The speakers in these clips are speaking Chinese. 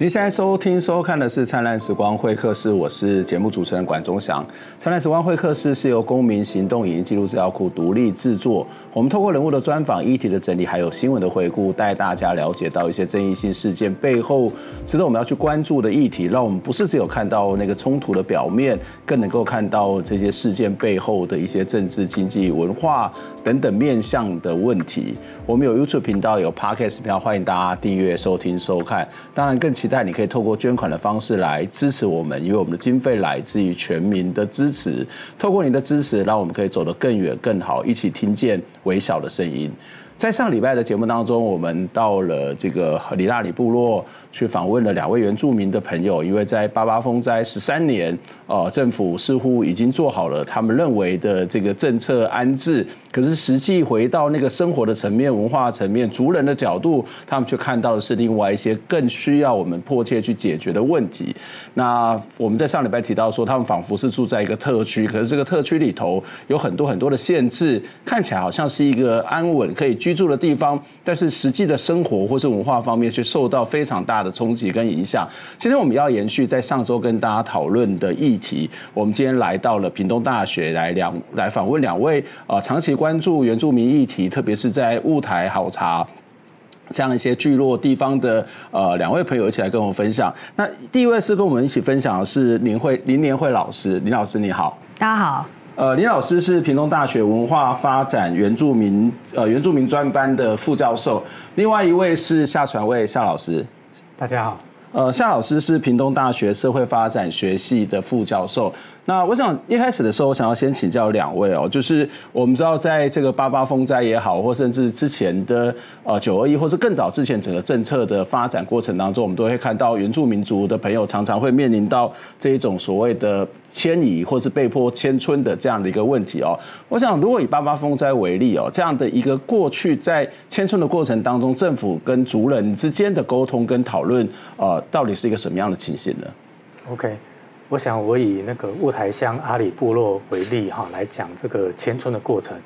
您现在收听收看的是《灿烂时光会客室》，我是节目主持人管中祥。《灿烂时光会客室》是由公民行动影音记录资料库独立制作，我们透过人物的专访、议题的整理，还有新闻的回顾，带大家了解到一些争议性事件背后值得我们要去关注的议题，让我们不是只有看到那个冲突的表面，更能够看到这些事件背后的一些政治、经济、文化等等面向的问题。我们有 YouTube 频道，有 Podcast 频道，欢迎大家订阅、收听、收看。当然，更期待你可以透过捐款的方式来支持我们，因为我们的经费来自于全民的支持。透过你的支持，让我们可以走得更远、更好，一起听见微小的声音。在上礼拜的节目当中，我们到了这个里拉里部落。去访问了两位原住民的朋友，因为在八八风灾十三年，呃，政府似乎已经做好了他们认为的这个政策安置，可是实际回到那个生活的层面、文化层面、族人的角度，他们却看到的是另外一些更需要我们迫切去解决的问题。那我们在上礼拜提到说，他们仿佛是住在一个特区，可是这个特区里头有很多很多的限制，看起来好像是一个安稳可以居住的地方，但是实际的生活或是文化方面却受到非常大的冲击跟影响。今天我们要延续在上周跟大家讨论的议题，我们今天来到了屏东大学来两来访问两位啊，长期关注原住民议题，特别是在雾台好茶这样一些聚落地方的呃两位朋友一起来跟我们分享。那第一位是跟我们一起分享的是林慧林年慧老师，林老师你好，大家好。呃，林老师是屏东大学文化发展原住民呃原住民专班的副教授，另外一位是夏传卫夏老师。大家好，呃，夏老师是屏东大学社会发展学系的副教授。那我想一开始的时候，我想要先请教两位哦，就是我们知道，在这个八八风灾也好，或甚至之前的呃九二一，或是更早之前整个政策的发展过程当中，我们都会看到原住民族的朋友常常会面临到这一种所谓的迁移或是被迫迁村的这样的一个问题哦。我想，如果以八八风灾为例哦，这样的一个过去在迁村的过程当中，政府跟族人之间的沟通跟讨论，呃，到底是一个什么样的情形呢？OK。我想我以那个雾台乡阿里部落为例哈，来讲这个迁村的过程。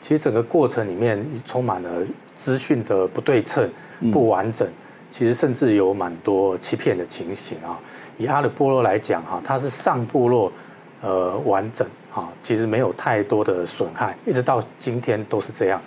其实整个过程里面充满了资讯的不对称、不完整，其实甚至有蛮多欺骗的情形啊。以阿里部落来讲哈，它是上部落呃完整哈，其实没有太多的损害，一直到今天都是这样，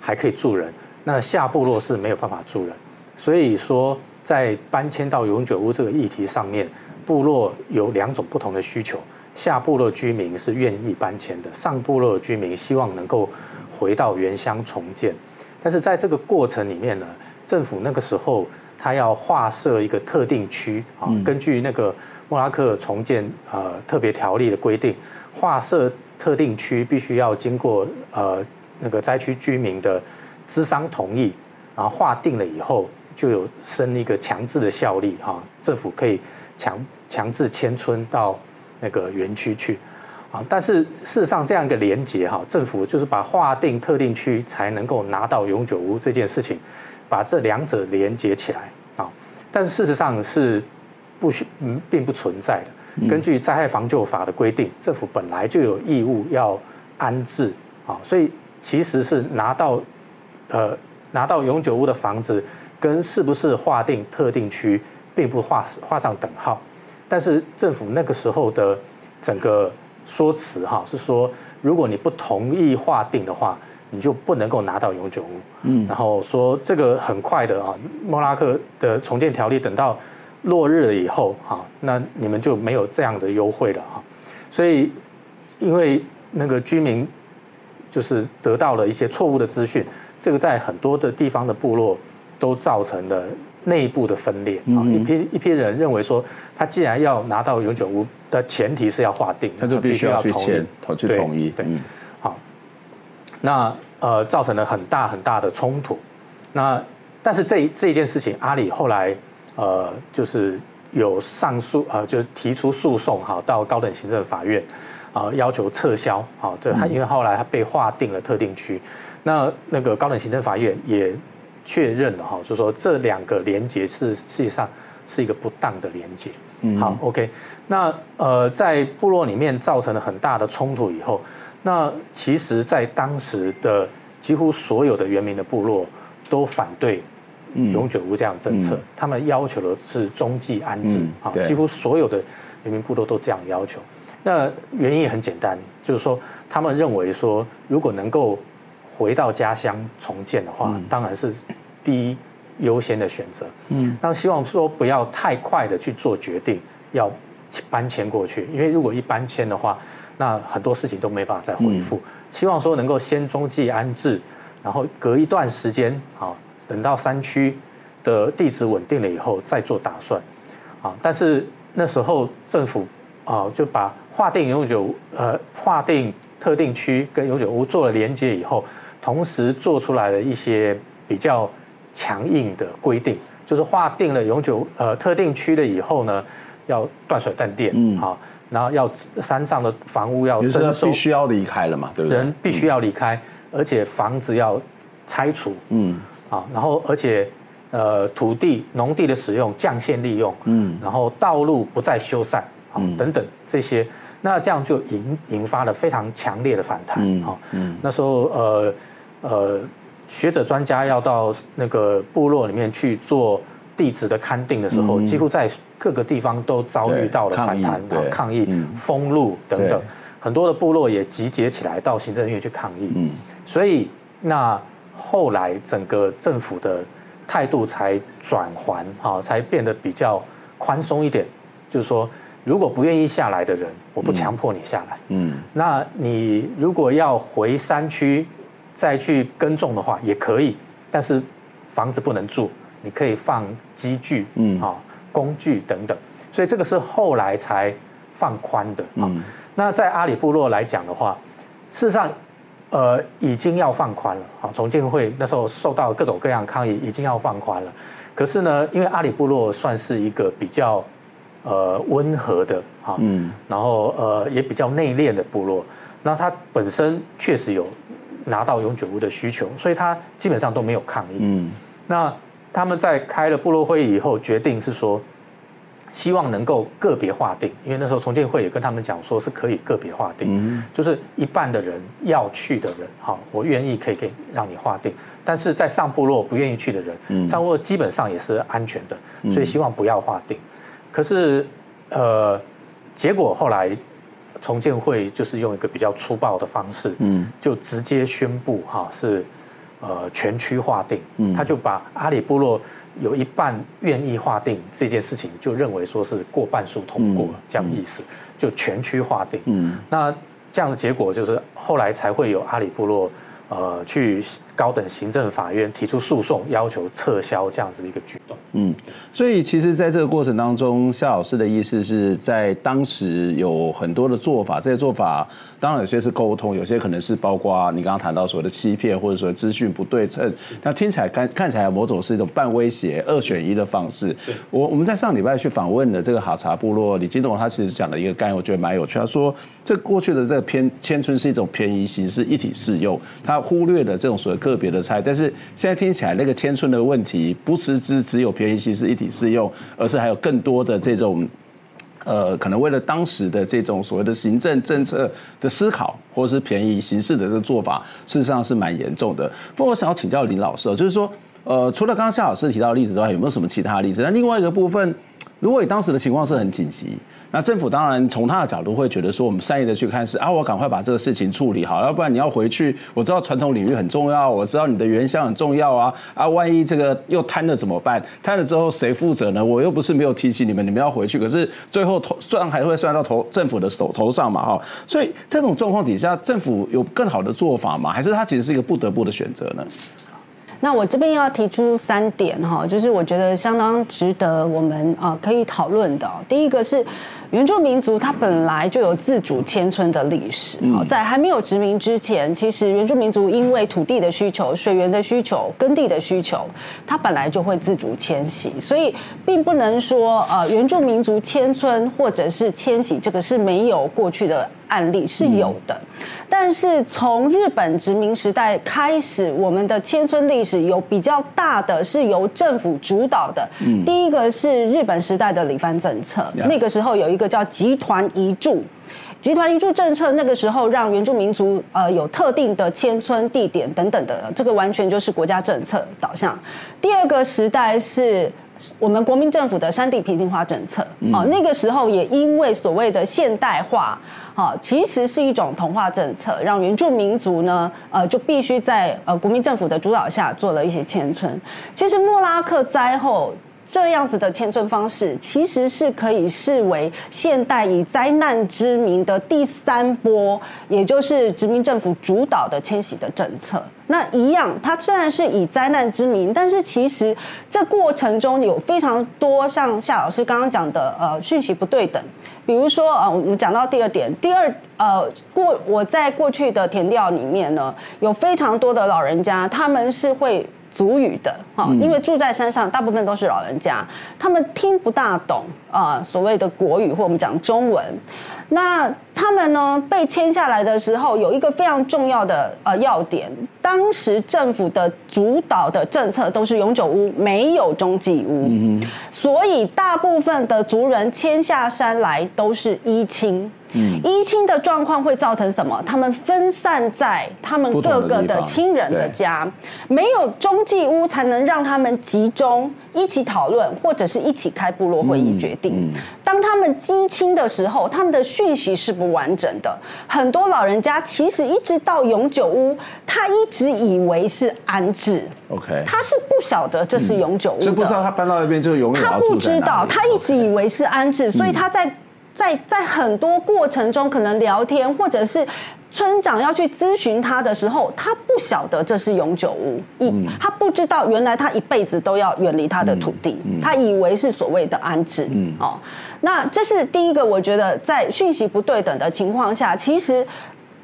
还可以住人。那下部落是没有办法住人，所以说在搬迁到永久屋这个议题上面。部落有两种不同的需求，下部落居民是愿意搬迁的，上部落居民希望能够回到原乡重建。但是在这个过程里面呢，政府那个时候他要划设一个特定区啊，根据那个莫拉克重建呃特别条例的规定，划设特定区必须要经过呃那个灾区居民的资商同意，然后划定了以后就有生一个强制的效力哈，政府可以强。强制迁村到那个园区去，啊，但是事实上这样一个连结哈，政府就是把划定特定区才能够拿到永久屋这件事情，把这两者连接起来啊，但是事实上是不需嗯并不存在的。根据灾害防救法的规定，政府本来就有义务要安置啊，所以其实是拿到呃拿到永久屋的房子，跟是不是划定特定区，并不画画上等号。但是政府那个时候的整个说辞哈是说，如果你不同意划定的话，你就不能够拿到永久屋。嗯，然后说这个很快的啊，莫拉克的重建条例等到落日了以后啊，那你们就没有这样的优惠了啊。所以因为那个居民就是得到了一些错误的资讯，这个在很多的地方的部落都造成了内部的分裂啊，一批一批人认为说，他既然要拿到永久屋的前提是要划定，他就必须要去签，去同意。对，好，那呃造成了很大很大的冲突。那但是这这一件事情，阿里后来呃就是有上诉呃，就是提出诉讼哈，到高等行政法院啊，要求撤销。好，这他因为后来他被划定了特定区，那那个高等行政法院也。确认了哈，就说这两个连接是实际上是一个不当的连接。嗯，好，OK。那呃，在部落里面造成了很大的冲突以后，那其实，在当时的几乎所有的原民的部落都反对永久屋这样的政策，他们要求的是中继安置。啊，几乎所有的原民部落都这样要求。那原因也很简单，就是说他们认为说，如果能够回到家乡重建的话，当然是第一优先的选择。嗯，那希望说不要太快的去做决定，要搬迁过去，因为如果一搬迁的话，那很多事情都没办法再恢复。希望说能够先中继安置，然后隔一段时间，啊，等到山区的地质稳定了以后再做打算。啊，但是那时候政府啊就把划定永久呃划定特定区跟永久屋做了连接以后。同时做出来了一些比较强硬的规定，就是划定了永久呃特定区了以后呢，要断水断电，嗯，好，然后要山上的房屋要征收，必须要离开了嘛，对不对？人必须要离开，而且房子要拆除，嗯，啊，然后而且呃土地农地的使用降限利用，嗯，然后道路不再修缮，啊，等等这些，那这样就引引发了非常强烈的反弹，哈，嗯，那时候呃。呃，学者专家要到那个部落里面去做地质的勘定的时候，几乎在各个地方都遭遇到了反弹、抗议、封路等等，很多的部落也集结起来到行政院去抗议。所以那后来整个政府的态度才转还，哈，才变得比较宽松一点。就是说，如果不愿意下来的人，我不强迫你下来。嗯，那你如果要回山区。再去耕种的话也可以，但是房子不能住，你可以放机具，嗯，啊，工具等等，所以这个是后来才放宽的啊。那在阿里部落来讲的话，事实上，呃，已经要放宽了啊。重建会那时候受到各种各样抗议，已经要放宽了。可是呢，因为阿里部落算是一个比较呃温和的啊，嗯，然后呃也比较内敛的部落，那它本身确实有。拿到永久屋的需求，所以它基本上都没有抗议。嗯，那他们在开了部落会议以后，决定是说，希望能够个别划定，因为那时候重建会也跟他们讲说是可以个别划定，嗯，就是一半的人要去的人，好，我愿意可以给让你划定，但是在上部落不愿意去的人，上部落基本上也是安全的，所以希望不要划定。可是，呃，结果后来。重建会就是用一个比较粗暴的方式，嗯，就直接宣布哈是，呃全区划定，嗯，他就把阿里部落有一半愿意划定这件事情，就认为说是过半数通过这样意思，就全区划定，嗯，那这样的结果就是后来才会有阿里部落。呃，去高等行政法院提出诉讼，要求撤销这样子的一个举动。嗯，所以其实在这个过程当中，夏老师的意思是在当时有很多的做法，这些做法。当然有些是沟通，有些可能是包括你刚刚谈到所谓的欺骗，或者说资讯不对称。那听起来看看起来某种是一种半威胁、二选一的方式。我我们在上礼拜去访问的这个哈茶部落李金龙，他其实讲了一个概念，我觉得蛮有趣。他说，这过去的这个偏迁村是一种便宜形式，一体适用，他忽略了这种所谓个别的差异。但是现在听起来，那个迁村的问题不是只只有便宜形式、一体适用，而是还有更多的这种。呃，可能为了当时的这种所谓的行政政策的思考，或者是便宜形式的这个做法，事实上是蛮严重的。不过，我想要请教林老师，就是说，呃，除了刚刚夏老师提到的例子之外，有没有什么其他例子？那另外一个部分，如果你当时的情况是很紧急。那政府当然从他的角度会觉得说，我们善意的去看是啊，我赶快把这个事情处理好，要不然你要回去。我知道传统领域很重要，我知道你的原乡很重要啊啊，万一这个又瘫了怎么办？瘫了之后谁负责呢？我又不是没有提醒你们，你们要回去，可是最后头算还会算到头政府的手头上嘛哈。所以这种状况底下，政府有更好的做法吗？还是他其实是一个不得不的选择呢？那我这边要提出三点哈，就是我觉得相当值得我们啊可以讨论的。第一个是。原住民族它本来就有自主迁村的历史，在还没有殖民之前，其实原住民族因为土地的需求、水源的需求、耕地的需求，它本来就会自主迁徙，所以并不能说呃原住民族迁村或者是迁徙这个是没有过去的案例，是有的。但是从日本殖民时代开始，我们的迁村历史有比较大的是由政府主导的。第一个是日本时代的里番政策，那个时候有一个叫集团移住，集团移住政策，那个时候让原住民族呃有特定的迁村地点等等的，这个完全就是国家政策导向。第二个时代是。我们国民政府的山地平定化政策，哦，那个时候也因为所谓的现代化，哈，其实是一种同化政策，让原住民族呢，呃，就必须在呃国民政府的主导下做了一些迁村。其实莫拉克灾后这样子的迁村方式，其实是可以视为现代以灾难之名的第三波，也就是殖民政府主导的迁徙的政策。那一样，它虽然是以灾难之名，但是其实这过程中有非常多像夏老师刚刚讲的，呃，讯息不对等。比如说，呃，我们讲到第二点，第二，呃，过我在过去的填调里面呢，有非常多的老人家，他们是会族语的，哈，因为住在山上，大部分都是老人家，他们听不大懂啊，呃，所谓的国语或我们讲中文。那他们呢，被迁下来的时候，有一个非常重要的呃要点，当时政府的主导的政策都是永久屋，没有中继屋，所以大部分的族人迁下山来都是依亲。依亲的状况会造成什么？他们分散在他们各个的亲人的家，没有中继屋才能让他们集中一起讨论，或者是一起开部落会议决定。当他们积亲的时候，他们的讯息是不完整的。很多老人家其实一直到永久屋，他一直以为是安置。OK，他是不晓得这是永久屋的，所以不知道他搬到那边就永远。他不知道，他一直以为是安置，所以他在。在在很多过程中，可能聊天，或者是村长要去咨询他的时候，他不晓得这是永久屋，一他不知道原来他一辈子都要远离他的土地，他以为是所谓的安置。哦，那这是第一个，我觉得在讯息不对等的情况下，其实。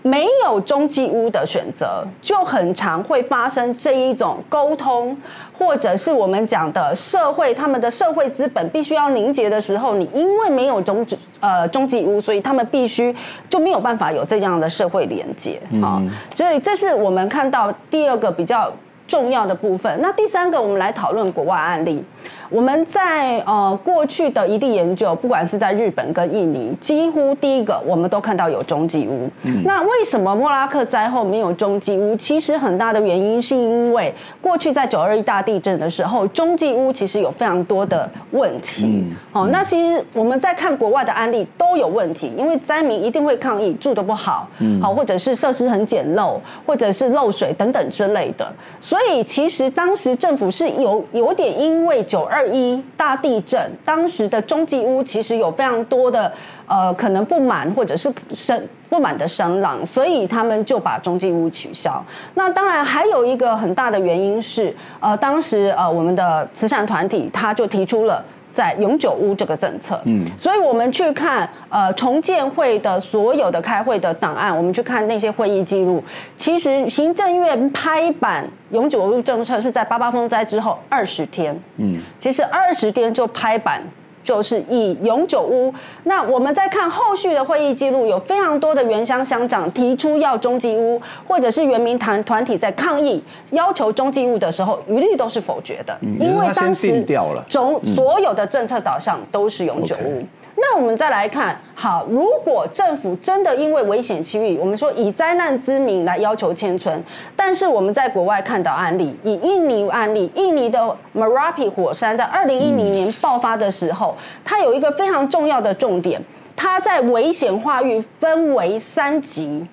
没有中继屋的选择，就很常会发生这一种沟通，或者是我们讲的社会，他们的社会资本必须要凝结的时候，你因为没有中呃中继屋，所以他们必须就没有办法有这样的社会连接啊。所以这是我们看到第二个比较重要的部分。那第三个，我们来讨论国外案例。我们在呃过去的一地研究，不管是在日本跟印尼，几乎第一个我们都看到有中继屋。嗯、那为什么莫拉克灾后没有中继屋？其实很大的原因是因为过去在九二一大地震的时候，中继屋其实有非常多的问题。嗯、哦，那其实我们在看国外的案例都有问题，因为灾民一定会抗议住的不好，好、嗯、或者是设施很简陋，或者是漏水等等之类的。所以其实当时政府是有有点因为九二。一大地震，当时的中继屋其实有非常多的呃可能不满或者是声不满的声浪，所以他们就把中继屋取消。那当然还有一个很大的原因是，呃，当时呃我们的慈善团体他就提出了。在永久屋这个政策，嗯，所以我们去看呃重建会的所有的开会的档案，我们去看那些会议记录。其实行政院拍板永久屋政策是在八八风灾之后二十天，嗯，其实二十天就拍板。就是以永久屋，那我们在看后续的会议记录，有非常多的原乡乡长提出要中继屋，或者是原民团团体在抗议要求中继屋的时候，一律都是否决的，因为当时总所有的政策导向都是永久屋。那我们再来看，好，如果政府真的因为危险区域，我们说以灾难之名来要求迁村，但是我们在国外看到案例，以印尼案例，印尼的 Merapi 火山在二零一零年爆发的时候，它有一个非常重要的重点，它在危险化域分为三级，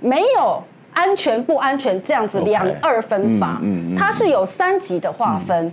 没有安全不安全这样子两二分法，它是有三级的划分。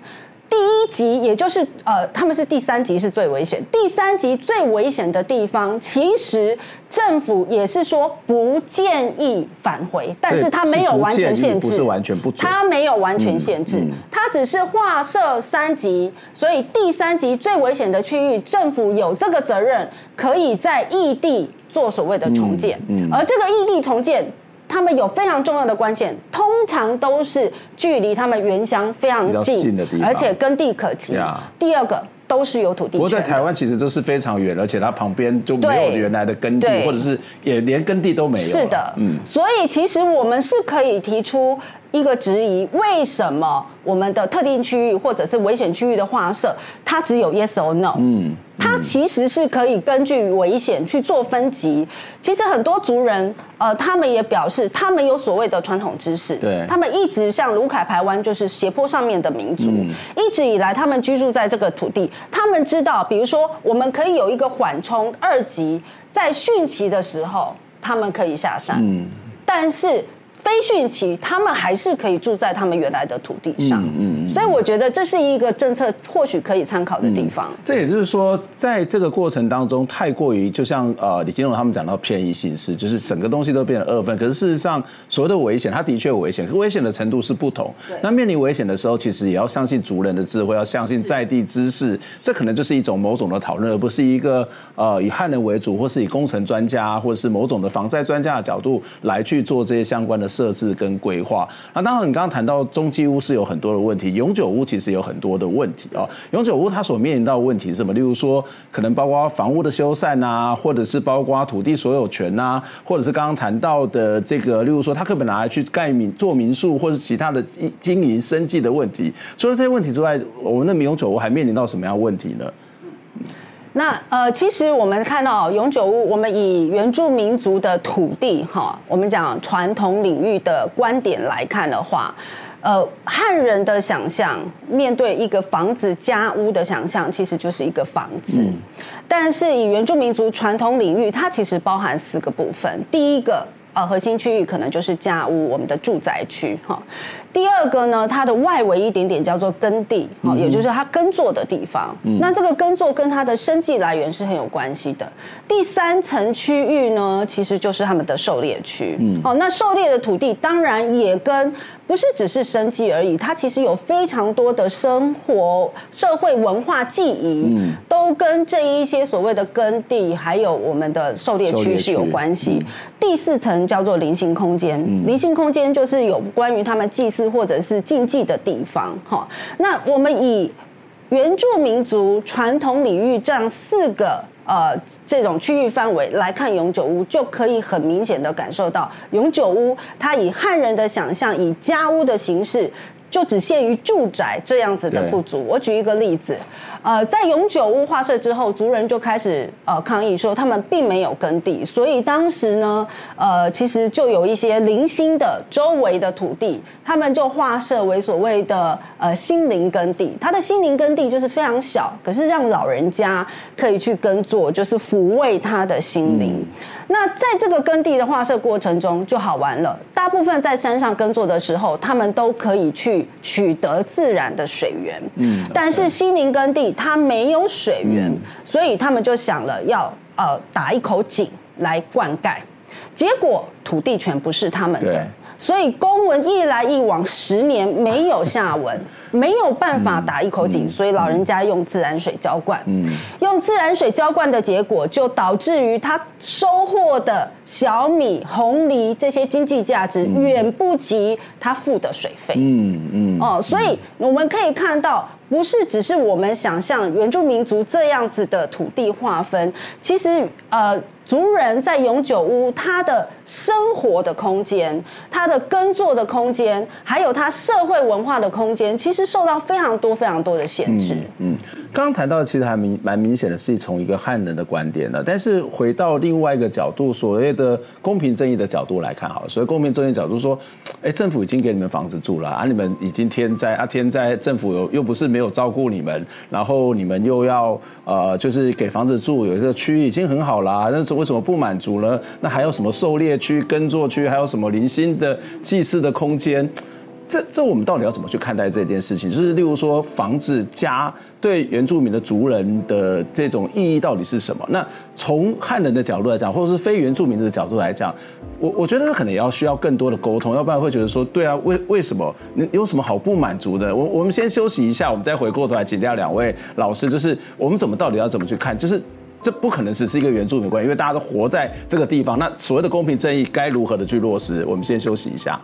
第一级，也就是呃，他们是第三级是最危险。第三级最危险的地方，其实政府也是说不建议返回，但是他没有完全限制，不是完全不准，他没有完全限制，他只是划设三级，所以第三级最危险的区域，政府有这个责任，可以在异地做所谓的重建，而这个异地重建。他们有非常重要的关键，通常都是距离他们原乡非常近，近的地方，而且耕地可及。第二个都是有土地。不过在台湾其实都是非常远，而且它旁边就没有原来的耕地，或者是也连耕地都没有。是的，嗯。所以其实我们是可以提出一个质疑：为什么我们的特定区域或者是危险区域的划设，它只有 yes or no？嗯。它其实是可以根据危险去做分级。其实很多族人，呃，他们也表示，他们有所谓的传统知识。对。他们一直像卢凯排湾，就是斜坡上面的民族，嗯、一直以来他们居住在这个土地，他们知道，比如说，我们可以有一个缓冲二级，在汛期的时候，他们可以下山。嗯。但是。非汛期，他们还是可以住在他们原来的土地上，嗯嗯，所以我觉得这是一个政策，或许可以参考的地方。嗯。这也就是说，在这个过程当中，太过于就像呃李金龙他们讲到偏移形式，就是整个东西都变成二分。可是事实上，所谓的危险，它的确危险，可危险的程度是不同。那面临危险的时候，其实也要相信族人的智慧，要相信在地知识。这可能就是一种某种的讨论，而不是一个呃以汉人为主，或是以工程专家，或者是某种的防灾专家的角度来去做这些相关的。设置跟规划，那当然，你刚刚谈到中继屋是有很多的问题，永久屋其实有很多的问题啊。永久屋它所面临到的问题是什么？例如说，可能包括房屋的修缮啊，或者是包括土地所有权啊，或者是刚刚谈到的这个，例如说，它可不可以拿来去盖民做民宿，或者是其他的经营生计的问题。除了这些问题之外，我们的永久屋还面临到什么样的问题呢？那呃，其实我们看到永久屋，我们以原住民族的土地哈，我们讲传统领域的观点来看的话，呃，汉人的想象面对一个房子家屋的想象，其实就是一个房子。嗯。但是以原住民族传统领域，它其实包含四个部分。第一个，呃，核心区域可能就是家屋，我们的住宅区哈。第二个呢，它的外围一点点叫做耕地，哈，也就是它耕作的地方。嗯。那这个耕作跟它的生计来源是很有关系的。第三层区域呢，其实就是他们的狩猎区。嗯。哦，那狩猎的土地当然也跟不是只是生计而已，它其实有非常多的生活、社会文化记忆，嗯，都跟这一些所谓的耕地还有我们的狩猎区是有关系。嗯。第四层叫做灵性空间，灵性空间就是有关于他们祭祀。或者是禁忌的地方，哈，那我们以原住民族传统领域这样四个呃这种区域范围来看永久屋，就可以很明显的感受到永久屋它以汉人的想象，以家屋的形式，就只限于住宅这样子的不足。我举一个例子。呃，在永久屋划设之后，族人就开始呃抗议说，他们并没有耕地，所以当时呢，呃，其实就有一些零星的周围的土地，他们就划设为所谓的呃心灵耕地。他的心灵耕地就是非常小，可是让老人家可以去耕作，就是抚慰他的心灵。嗯那在这个耕地的划设过程中就好玩了。大部分在山上耕作的时候，他们都可以去取得自然的水源。嗯，但是西宁耕地它没有水源，所以他们就想了要呃打一口井来灌溉。结果土地全不是他们的，所以公文一来一往，十年没有下文。没有办法打一口井，所以老人家用自然水浇灌。嗯用自然水浇灌的结果，就导致于他收获的小米、红梨这些经济价值远不及他付的水费。嗯嗯。哦，所以我们可以看到，不是只是我们想象原住民族这样子的土地划分，其实呃。族人在永久屋，他的生活的空间、他的耕作的空间，还有他社会文化的空间，其实受到非常多、非常多的限制。嗯。刚刚谈到其实还明蛮明显的，是从一个汉人的观点的。但是回到另外一个角度，所谓的公平正义的角度来看，好，所谓公平正义角度说，哎，政府已经给你们房子住了啊，你们已经天灾啊，天灾，政府又又不是没有照顾你们，然后你们又要呃，就是给房子住，有一个区域已经很好了，那为什么不满足呢？那还有什么狩猎区、耕作区，还有什么零星的祭祀的空间？这这我们到底要怎么去看待这件事情？就是例如说房子家对原住民的族人的这种意义到底是什么？那从汉人的角度来讲，或者是非原住民的角度来讲，我我觉得可能也要需要更多的沟通，要不然会觉得说，对啊，为为什么？你有什么好不满足的？我我们先休息一下，我们再回过头来请教两位老师，就是我们怎么到底要怎么去看？就是这不可能只是一个原住民关系，因为大家都活在这个地方，那所谓的公平正义该如何的去落实？我们先休息一下。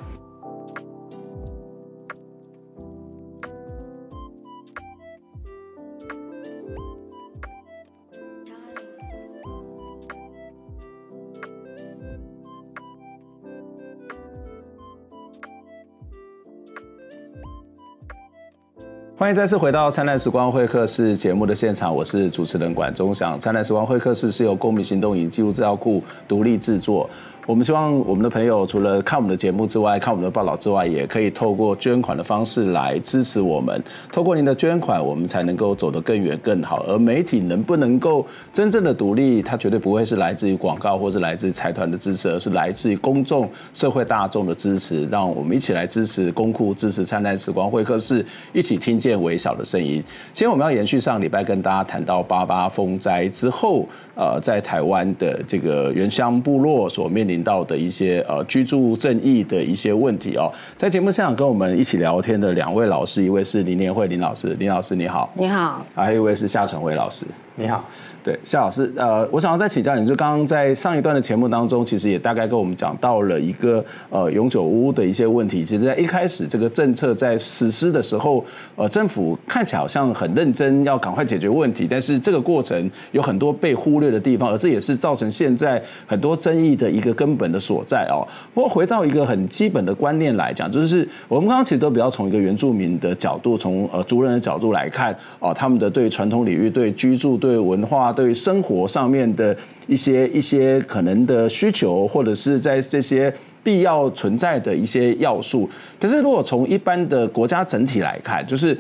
欢迎再次回到《灿烂时光会客室》节目的现场，我是主持人管中祥。《灿烂时光会客室》是由公民行动影记录资料库独立制作。我们希望我们的朋友除了看我们的节目之外，看我们的报道之外，也可以透过捐款的方式来支持我们。透过您的捐款，我们才能够走得更远更好。而媒体能不能够真正的独立，它绝对不会是来自于广告或是来自财团的支持，而是来自于公众、社会大众的支持。让我们一起来支持公库，支持灿烂时光会客室，一起听见微小的声音。今天我们要延续上礼拜跟大家谈到八八风灾之后，呃，在台湾的这个原乡部落所面临到的一些呃居住正义的一些问题哦，在节目现场跟我们一起聊天的两位老师，一位是林年慧林老师，林老师你好，你好，还有一位是夏成辉老师，你好。对，夏老师，呃，我想要再请教你，就刚刚在上一段的节目当中，其实也大概跟我们讲到了一个呃永久屋的一些问题。其实，在一开始这个政策在实施的时候，呃，政府看起来好像很认真，要赶快解决问题，但是这个过程有很多被忽略的地方，而这也是造成现在很多争议的一个根本的所在哦。不过回到一个很基本的观念来讲，就是我们刚刚其实都比较从一个原住民的角度，从呃族人的角度来看哦，他们的对传统领域、对居住、对文化。对于生活上面的一些一些可能的需求，或者是在这些必要存在的一些要素，可是如果从一般的国家整体来看，就是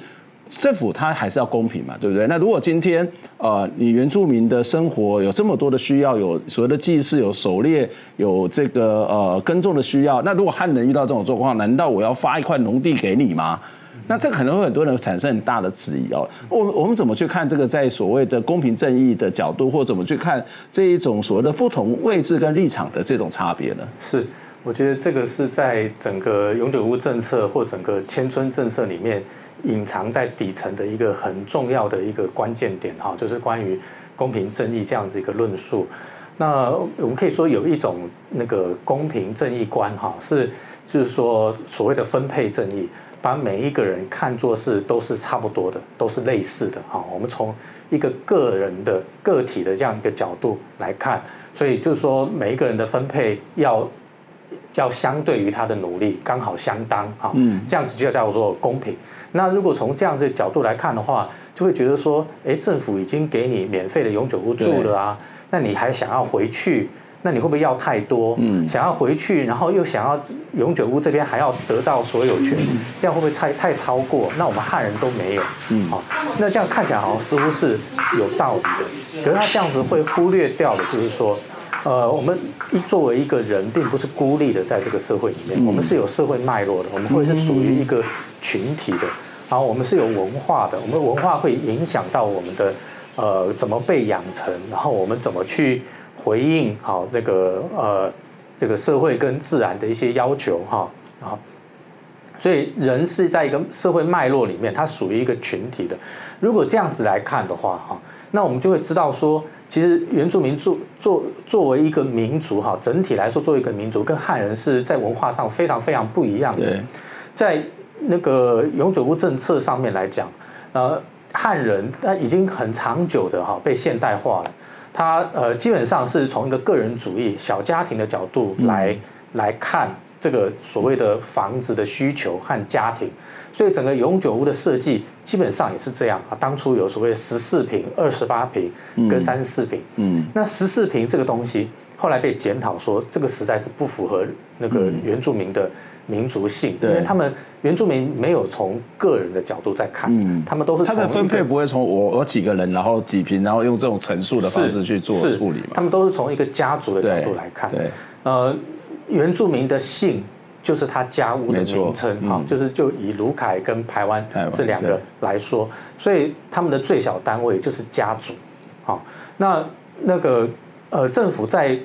政府它还是要公平嘛，对不对？那如果今天呃你原住民的生活有这么多的需要，有所谓的祭祀、有狩猎、有这个呃耕种的需要，那如果汉人遇到这种状况，难道我要发一块农地给你吗？那这个可能会很多人产生很大的质疑哦。我我们怎么去看这个在所谓的公平正义的角度，或怎么去看这一种所谓的不同位置跟立场的这种差别呢？是，我觉得这个是在整个永久屋政策或整个迁村政策里面隐藏在底层的一个很重要的一个关键点哈，就是关于公平正义这样子一个论述。那我们可以说有一种那个公平正义观哈，是就是说所谓的分配正义。把每一个人看作是都是差不多的，都是类似的哈。我们从一个个人的个体的这样一个角度来看，所以就是说每一个人的分配要要相对于他的努力刚好相当哈。嗯，这样子就叫做公平。那如果从这样子的角度来看的话，就会觉得说，哎，政府已经给你免费的永久屋住了啊，那你还想要回去？那你会不会要太多？嗯，想要回去，然后又想要永久屋这边还要得到所有权，这样会不会太太超过？那我们汉人都没有，嗯，好，那这样看起来好像似乎是有道理的，可是他这样子会忽略掉的，就是说，呃，我们一作为一个人，并不是孤立的在这个社会里面，我们是有社会脉络的，我们会是属于一个群体的，然后我们是有文化的，我们文化会影响到我们的呃怎么被养成，然后我们怎么去。回应好那个呃这个社会跟自然的一些要求哈啊，所以人是在一个社会脉络里面，它属于一个群体的。如果这样子来看的话哈，那我们就会知道说，其实原住民作作作为一个民族哈，整体来说作为一个民族，跟汉人是在文化上非常非常不一样的。在那个永久屋政策上面来讲，呃，汉人他已经很长久的哈被现代化了。他呃，基本上是从一个个人主义、小家庭的角度来来看这个所谓的房子的需求和家庭，所以整个永久屋的设计基本上也是这样啊。当初有所谓十四平、二十八平跟三十四平，嗯，那十四平这个东西后来被检讨说，这个实在是不符合那个原住民的。民族性，因为他们原住民没有从个人的角度在看，嗯，他们都是他的分配不会从我我几个人，然后几平，然后用这种陈述的方式去做处理嘛？他们都是从一个家族的角度来看，对，呃，原住民的姓就是他家屋的名称哈、嗯，就是就以卢凯跟台湾这两个来说，所以他们的最小单位就是家族，好，那那个呃政府在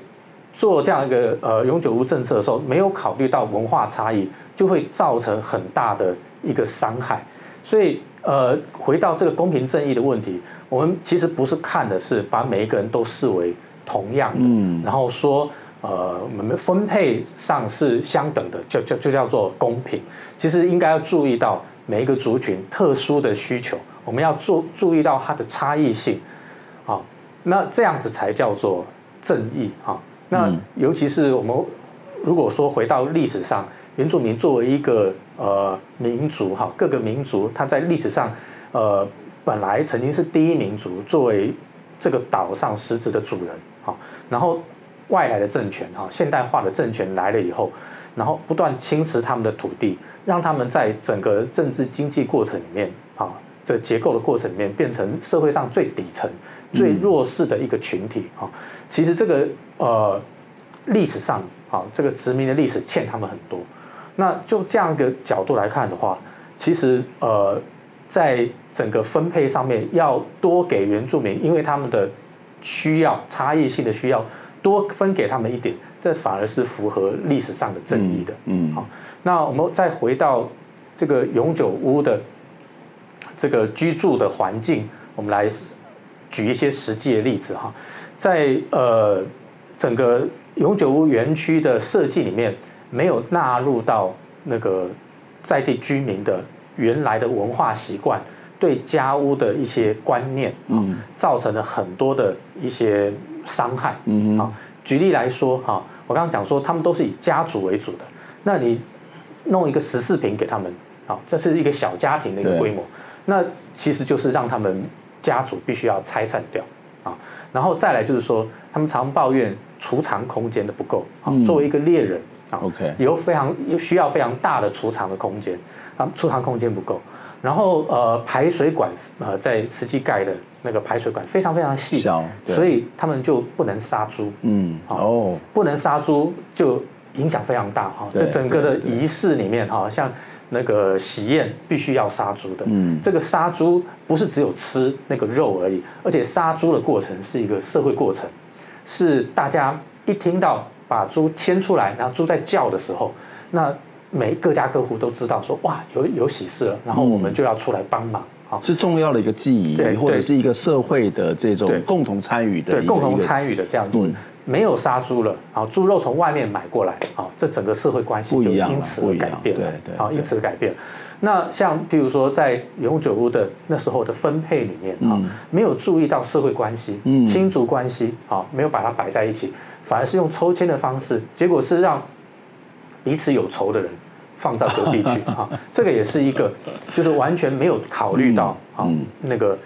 做这样一个呃永久屋政策的时候，没有考虑到文化差异，就会造成很大的一个伤害，所以呃回到这个公平正义的问题，我们其实不是看的是把每一个人都视为同样的，嗯，然后说。呃，我们分配上是相等的，就就就叫做公平。其实应该要注意到每一个族群特殊的需求，我们要注注意到它的差异性，啊，那这样子才叫做正义啊。那尤其是我们如果说回到历史上，原住民作为一个呃民族哈，各个民族它在历史上呃本来曾经是第一民族，作为这个岛上实质的主人好，然后。外来的政权哈，现代化的政权来了以后，然后不断侵蚀他们的土地，让他们在整个政治经济过程里面啊，这结构的过程里面，变成社会上最底层、最弱势的一个群体啊。其实这个呃历史上啊，这个殖民的历史欠他们很多。那就这样一个角度来看的话，其实呃，在整个分配上面要多给原住民，因为他们的需要差异性的需要。多分给他们一点，这反而是符合历史上的正义的。嗯，好，那我们再回到这个永久屋的这个居住的环境，我们来举一些实际的例子哈。在呃整个永久屋园区的设计里面，没有纳入到那个在地居民的原来的文化习惯，对家屋的一些观念，嗯，造成了很多的一些。伤害，嗯，好，举例来说，哈，我刚刚讲说他们都是以家族为主的，那你弄一个十四平给他们，好，这是一个小家庭的一个规模，那其实就是让他们家族必须要拆散掉，啊，然后再来就是说，他们常抱怨储藏空间的不够，啊，作为一个猎人，啊，OK，有非常需要非常大的储藏的空间，啊，储藏空间不够。然后呃排水管呃在实际盖的那个排水管非常非常细，所以他们就不能杀猪，嗯，哦，不能杀猪就影响非常大哈，这整个的仪式里面哈，像那个喜宴必须要杀猪的，嗯，这个杀猪不是只有吃那个肉而已，而且杀猪的过程是一个社会过程，是大家一听到把猪牵出来，然后猪在叫的时候，那。每各家各户都知道说哇有有喜事了，然后我们就要出来帮忙，好、嗯、是重要的一个记忆，对，或者是一个社会的这种共同参与的，对，共同参与的这样子。嗯、没有杀猪了，啊，猪肉从外面买过来，啊，这整个社会关系就因此而改变了，对对，好，因此而改变。那像譬如说在永久屋的那时候的分配里面啊，嗯、没有注意到社会关系，嗯，亲族关系，啊，没有把它摆在一起，反而是用抽签的方式，结果是让彼此有仇的人。放到隔壁去 啊，这个也是一个，就是完全没有考虑到啊那个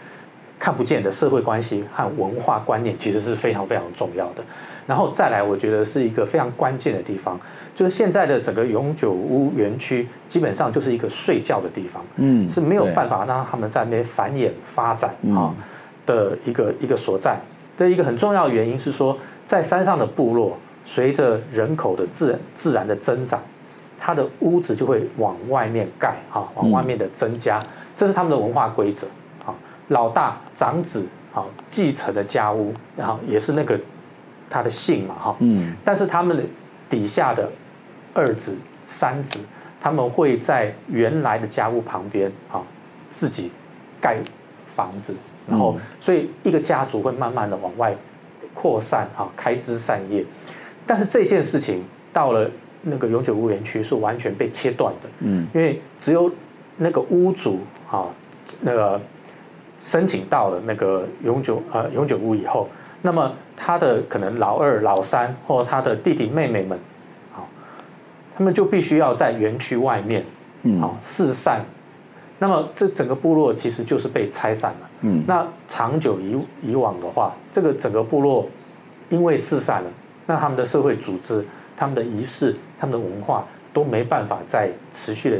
看不见的社会关系和文化观念，其实是非常非常重要的。然后再来，我觉得是一个非常关键的地方，就是现在的整个永久屋园区基本上就是一个睡觉的地方，嗯，是没有办法让他们在那边繁衍发展啊的一个一个所在。的一个很重要的原因是说，在山上的部落，随着人口的自然自然的增长。他的屋子就会往外面盖，哈，往外面的增加，这是他们的文化规则，啊，老大长子，啊，继承的家屋，然后也是那个他的姓嘛，哈，嗯，但是他们的底下的二子、三子，他们会在原来的家屋旁边，啊，自己盖房子，然后，所以一个家族会慢慢的往外扩散，啊，开枝散叶，但是这件事情到了。那个永久屋园区是完全被切断的，嗯，因为只有那个屋主啊，那个申请到了那个永久呃永久屋以后，那么他的可能老二、老三或他的弟弟妹妹们，好，他们就必须要在园区外面，嗯，好四散，那么这整个部落其实就是被拆散了，嗯，那长久以以往的话，这个整个部落因为四散了，那他们的社会组织。他们的仪式、他们的文化都没办法再持续的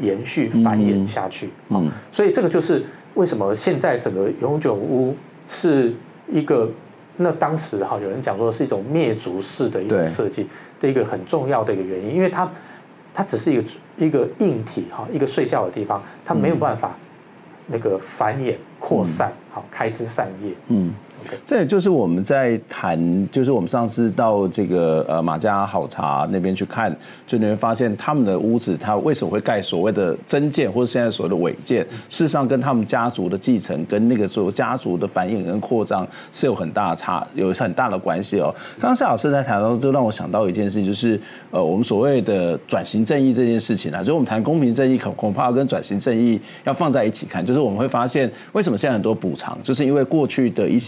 延续繁衍下去。嗯，所以这个就是为什么现在整个永久屋是一个，那当时哈有人讲说是一种灭族式的一种设计的一个很重要的一个原因，因为它它只是一个一个硬体哈，一个睡觉的地方，它没有办法那个繁衍扩散，好开枝散叶，嗯。这也就是我们在谈，就是我们上次到这个呃马家好茶那边去看，就你会发现他们的屋子，它为什么会盖所谓的增建，或者现在所谓的违建，事实上跟他们家族的继承跟那个所谓家族的繁衍跟扩张是有很大的差，有很大的关系哦。刚刚夏老师在谈的时候，就让我想到一件事情，就是呃我们所谓的转型正义这件事情啊，就是我们谈公平正义，恐恐怕要跟转型正义要放在一起看，就是我们会发现为什么现在很多补偿，就是因为过去的一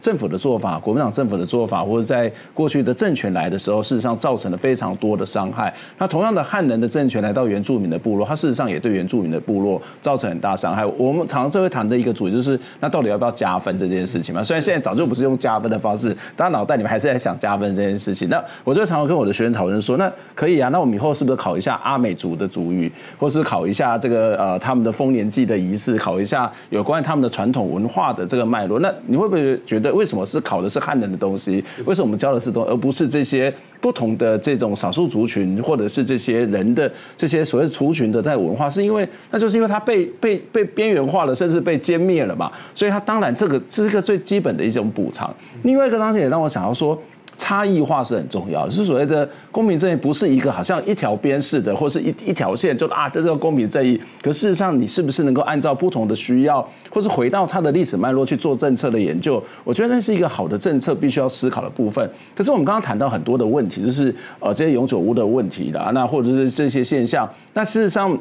政府的做法，国民党政府的做法，或者在过去的政权来的时候，事实上造成了非常多的伤害。那同样的汉人的政权来到原住民的部落，它事实上也对原住民的部落造成很大伤害。我们常常就会谈的一个主题就是，那到底要不要加分这件事情嘛？虽然现在早就不是用加分的方式，大家脑袋里面还是在想加分这件事情。那我就常常跟我的学生讨论说，那可以啊，那我们以后是不是考一下阿美族的族语，或是考一下这个呃他们的丰年祭的仪式，考一下有关他们的传统文化的这个脉络？那你会不会觉得？为什么是考的是汉人的东西？为什么我们教的是东，而不是这些不同的这种少数族群，或者是这些人的这些所谓族群的在文化？是因为那就是因为它被被被边缘化了，甚至被歼灭了嘛？所以它当然这个这是一个最基本的一种补偿。另外一个当时也让我想要说。差异化是很重要的，是所谓的公平正义，不是一个好像一条边式的，或是一一条线，就啊，这叫公平正义。可事实上，你是不是能够按照不同的需要，或是回到它的历史脉络去做政策的研究？我觉得那是一个好的政策必须要思考的部分。可是我们刚刚谈到很多的问题，就是呃这些永久屋的问题啦，那或者是这些现象，那事实上。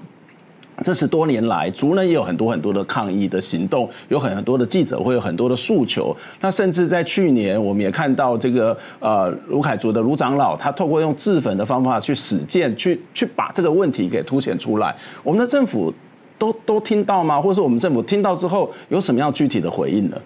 这十多年来，族人也有很多很多的抗议的行动，有很多的记者会，有很多的诉求。那甚至在去年，我们也看到这个呃卢凯族的卢长老，他透过用自焚的方法去实践，去去把这个问题给凸显出来。我们的政府都都听到吗？或者是我们政府听到之后，有什么样具体的回应呢？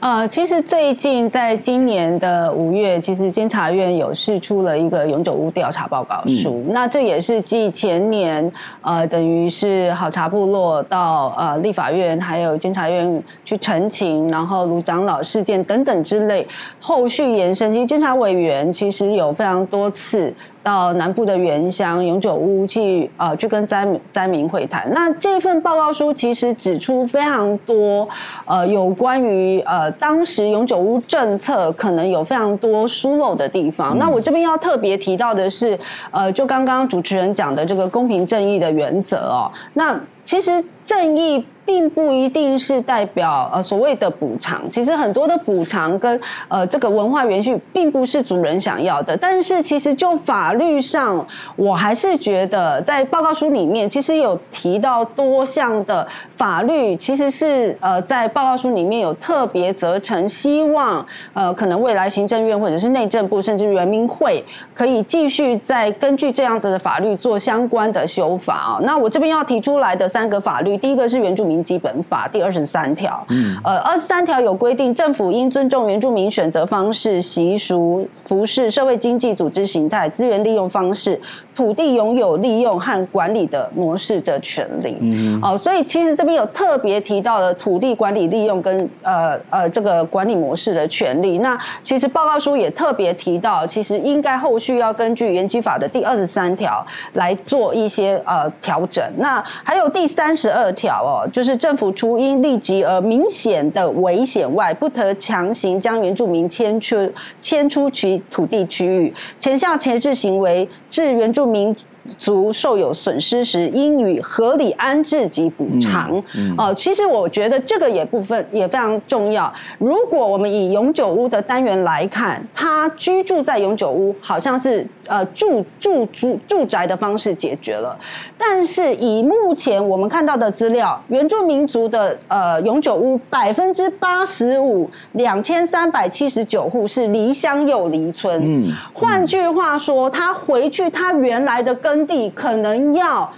呃，其实最近在今年的五月，其实监察院有释出了一个永久屋调查报告书。嗯、那这也是继前年，呃，等于是好茶部落到呃立法院还有监察院去陈情，然后卢长老事件等等之类，后续延伸。其实监察委员其实有非常多次。到南部的原乡永久屋去，呃，去跟灾民灾民会谈。那这份报告书其实指出非常多，呃，有关于呃当时永久屋政策可能有非常多疏漏的地方。嗯、那我这边要特别提到的是，呃，就刚刚主持人讲的这个公平正义的原则哦。那其实正义。并不一定是代表呃所谓的补偿，其实很多的补偿跟呃这个文化延续并不是主人想要的。但是其实就法律上，我还是觉得在报告书里面其实有提到多项的法律，其实是呃在报告书里面有特别责成，希望呃可能未来行政院或者是内政部甚至人民会可以继续再根据这样子的法律做相关的修法啊。那我这边要提出来的三个法律，第一个是原住民基本法第二十三条，嗯，呃，二十三条有规定，政府应尊重原住民选择方式、习俗、服饰、社会经济组织形态、资源利用方式、土地拥有、利用和管理的模式的权利。嗯，哦，所以其实这边有特别提到了土地管理、利用跟呃呃这个管理模式的权利。那其实报告书也特别提到，其实应该后续要根据原基法的第二十三条来做一些呃调整。那还有第三十二条哦，就是。是政府除因立即而明显的危险外，不得强行将原住民迁出迁出其土地区域，前项前置行为致原住民族受有损失时，应予合理安置及补偿。哦、嗯嗯呃，其实我觉得这个也部分也非常重要。如果我们以永久屋的单元来看，他居住在永久屋，好像是呃住住住住宅的方式解决了。但是以目前我们看到的资料，原住民族的呃永久屋百分之八十五，两千三百七十九户是离乡又离村。嗯，换句话说，他回去他原来的根。地可能要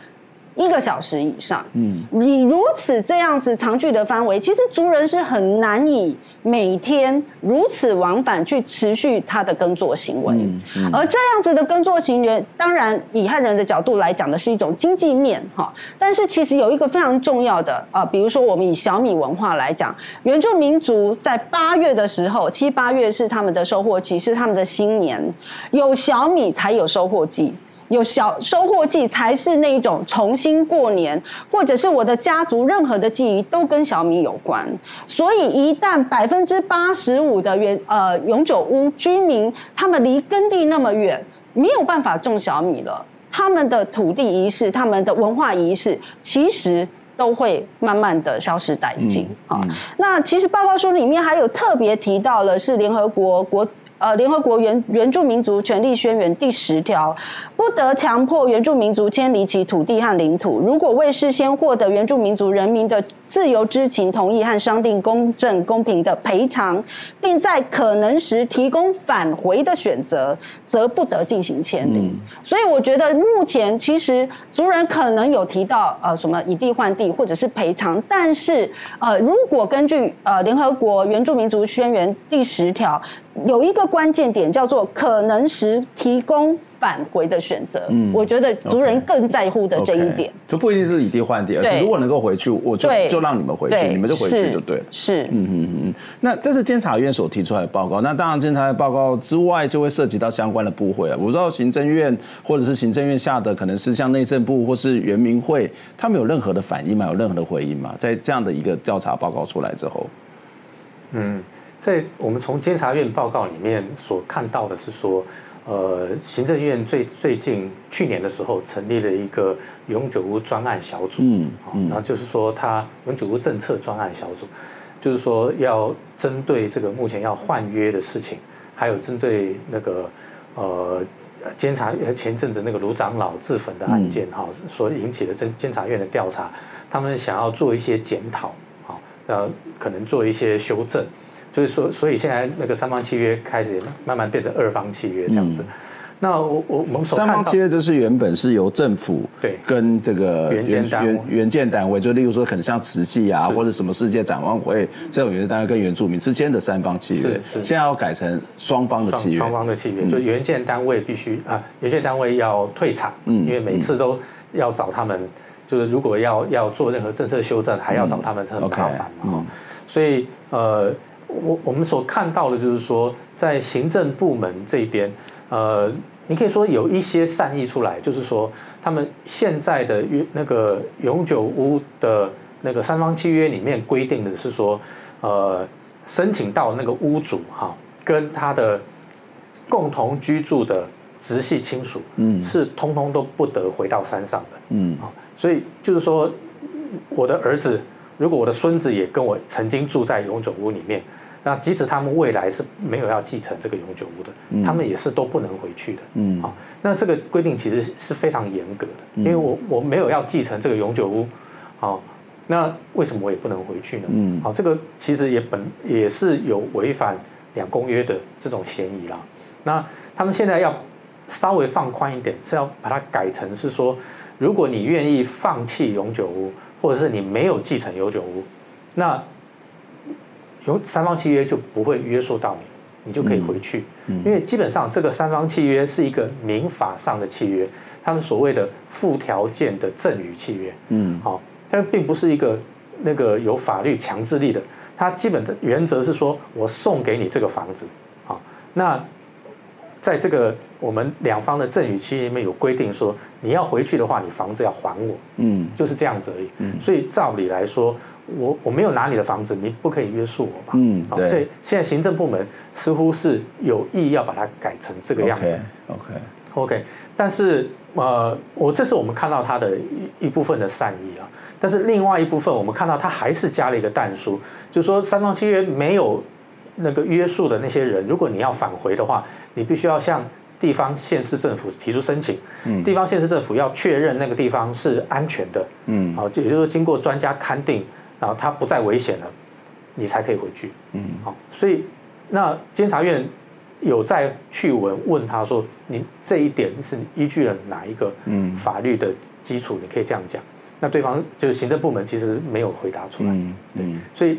一个小时以上。嗯，你如此这样子长距的范围，其实族人是很难以每天如此往返去持续他的耕作行为。嗯嗯、而这样子的耕作行为，当然以汉人的角度来讲的是一种经济面哈。但是其实有一个非常重要的啊，比如说我们以小米文化来讲，原住民族在八月的时候，七八月是他们的收获期，是他们的新年，有小米才有收获季。有小收获季才是那一种重新过年，或者是我的家族任何的记忆都跟小米有关。所以一旦百分之八十五的原呃永久屋居民他们离耕地那么远，没有办法种小米了，他们的土地仪式、他们的文化仪式，其实都会慢慢的消失殆尽啊。那其实报告书里面还有特别提到了，是联合国国。呃，联合国原原住民族权利宣言第十条，不得强迫原住民族迁离其土地和领土。如果未事先获得原住民族人民的自由知情同意和商定公正公平的赔偿，并在可能时提供返回的选择，则不得进行签订。嗯、所以，我觉得目前其实族人可能有提到呃什么以地换地或者是赔偿，但是呃，如果根据呃联合国原住民族宣言第十条。有一个关键点叫做可能时提供返回的选择，嗯，我觉得族人更在乎的这一点，就不一定是以地换地，而是如果能够回去，我就就让你们回去，你们就回去就对了。是，嗯嗯嗯。那这是监察院所提出来的报告，那当然监察院报告之外，就会涉及到相关的部会啊。我不知道行政院或者是行政院下的，可能是像内政部或是原民会，他们有任何的反应吗？有任何的回应吗？在这样的一个调查报告出来之后，嗯。在我们从监察院报告里面所看到的是说，呃，行政院最最近去年的时候成立了一个永久屋专案小组，嗯，嗯，然后就是说他永久屋政策专案小组，就是说要针对这个目前要换约的事情，还有针对那个呃监察前阵子那个卢长老自焚的案件哈，所引起的监监察院的调查，他们想要做一些检讨，啊，呃，可能做一些修正。就是说，所以现在那个三方契约开始慢慢变成二方契约这样子。嗯、那我我我们三方契约就是原本是由政府对跟这个原建单位原建单位，就例如说可能像慈济啊或者什么世界展望会这种原建单位跟原住民之间的三方契约，是是现在要改成双方的契约。双方的契约，就原建单位必须啊，原建单位要退场，嗯，因为每次都要找他们，就是如果要要做任何政策修正，还要找他们，很麻烦嘛。嗯、所以呃。我我们所看到的，就是说，在行政部门这边，呃，你可以说有一些善意出来，就是说，他们现在的那个永久屋的那个三方契约里面规定的是说，呃，申请到那个屋主哈，跟他的共同居住的直系亲属，嗯，是通通都不得回到山上的，嗯，所以就是说，我的儿子，如果我的孙子也跟我曾经住在永久屋里面。那即使他们未来是没有要继承这个永久屋的，嗯、他们也是都不能回去的。嗯，好，那这个规定其实是非常严格的，因为我我没有要继承这个永久屋，好，那为什么我也不能回去呢？嗯，好，这个其实也本也是有违反两公约的这种嫌疑啦。那他们现在要稍微放宽一点，是要把它改成是说，如果你愿意放弃永久屋，或者是你没有继承永久屋，那有三方契约就不会约束到你，你就可以回去。因为基本上这个三方契约是一个民法上的契约，他们所谓的附条件的赠与契约。嗯，好，但并不是一个那个有法律强制力的。它基本的原则是说，我送给你这个房子，好，那在这个我们两方的赠与契约里面有规定说，你要回去的话，你房子要还我。嗯，就是这样子而已。嗯，所以照理来说。我我没有拿你的房子，你不可以约束我吧？嗯，对。所以现在行政部门似乎是有意要把它改成这个样子。OK，OK，OK。但是呃，我这是我们看到他的一一部分的善意啊。但是另外一部分，我们看到他还是加了一个但书，就是说三方契约没有那个约束的那些人，如果你要返回的话，你必须要向地方县市政府提出申请。嗯。地方县市政府要确认那个地方是安全的。嗯。好，也就是说经过专家勘定。然后他不再危险了，你才可以回去。嗯，好，所以那监察院有在去文问他说：“你这一点是依据了哪一个法律的基础？你可以这样讲。”那对方就是行政部门其实没有回答出来。嗯，对，所以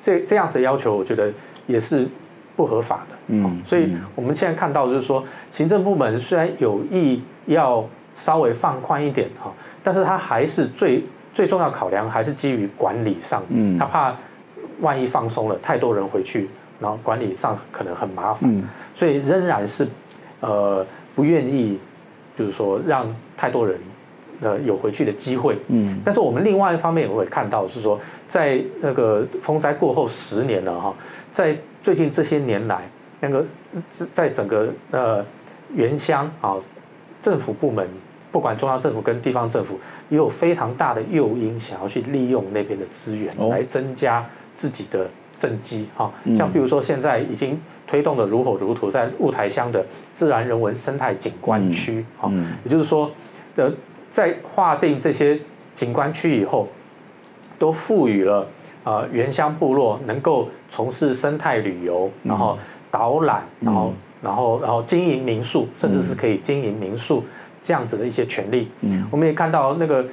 这这样子的要求，我觉得也是不合法的。嗯，所以我们现在看到就是说，行政部门虽然有意要稍微放宽一点哈，但是他还是最。最重要考量还是基于管理上，嗯，他怕万一放松了，太多人回去，然后管理上可能很麻烦，所以仍然是呃不愿意就是说让太多人呃有回去的机会。嗯，但是我们另外一方面也会看到是说，在那个风灾过后十年了哈，在最近这些年来，那个在整个呃原乡啊，政府部门不管中央政府跟地方政府，也有非常大的诱因想要去利用那边的资源来增加自己的政绩哈，像比如说现在已经。推动的如火如荼，在雾台乡的自然人文生态景观区，哈，也就是说，呃在划定这些景观区以后，都赋予了呃原乡部落能够从事生态旅游，然后导览，然后然后然后经营民宿，甚至是可以经营民宿这样子的一些权利。嗯，我们也看到那个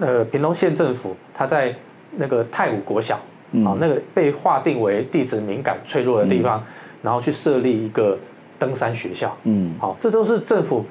呃屏东县政府，他在那个泰武国小啊，那个被划定为地质敏感脆弱的地方。然后去设立一个登山学校，嗯，好，这都是政府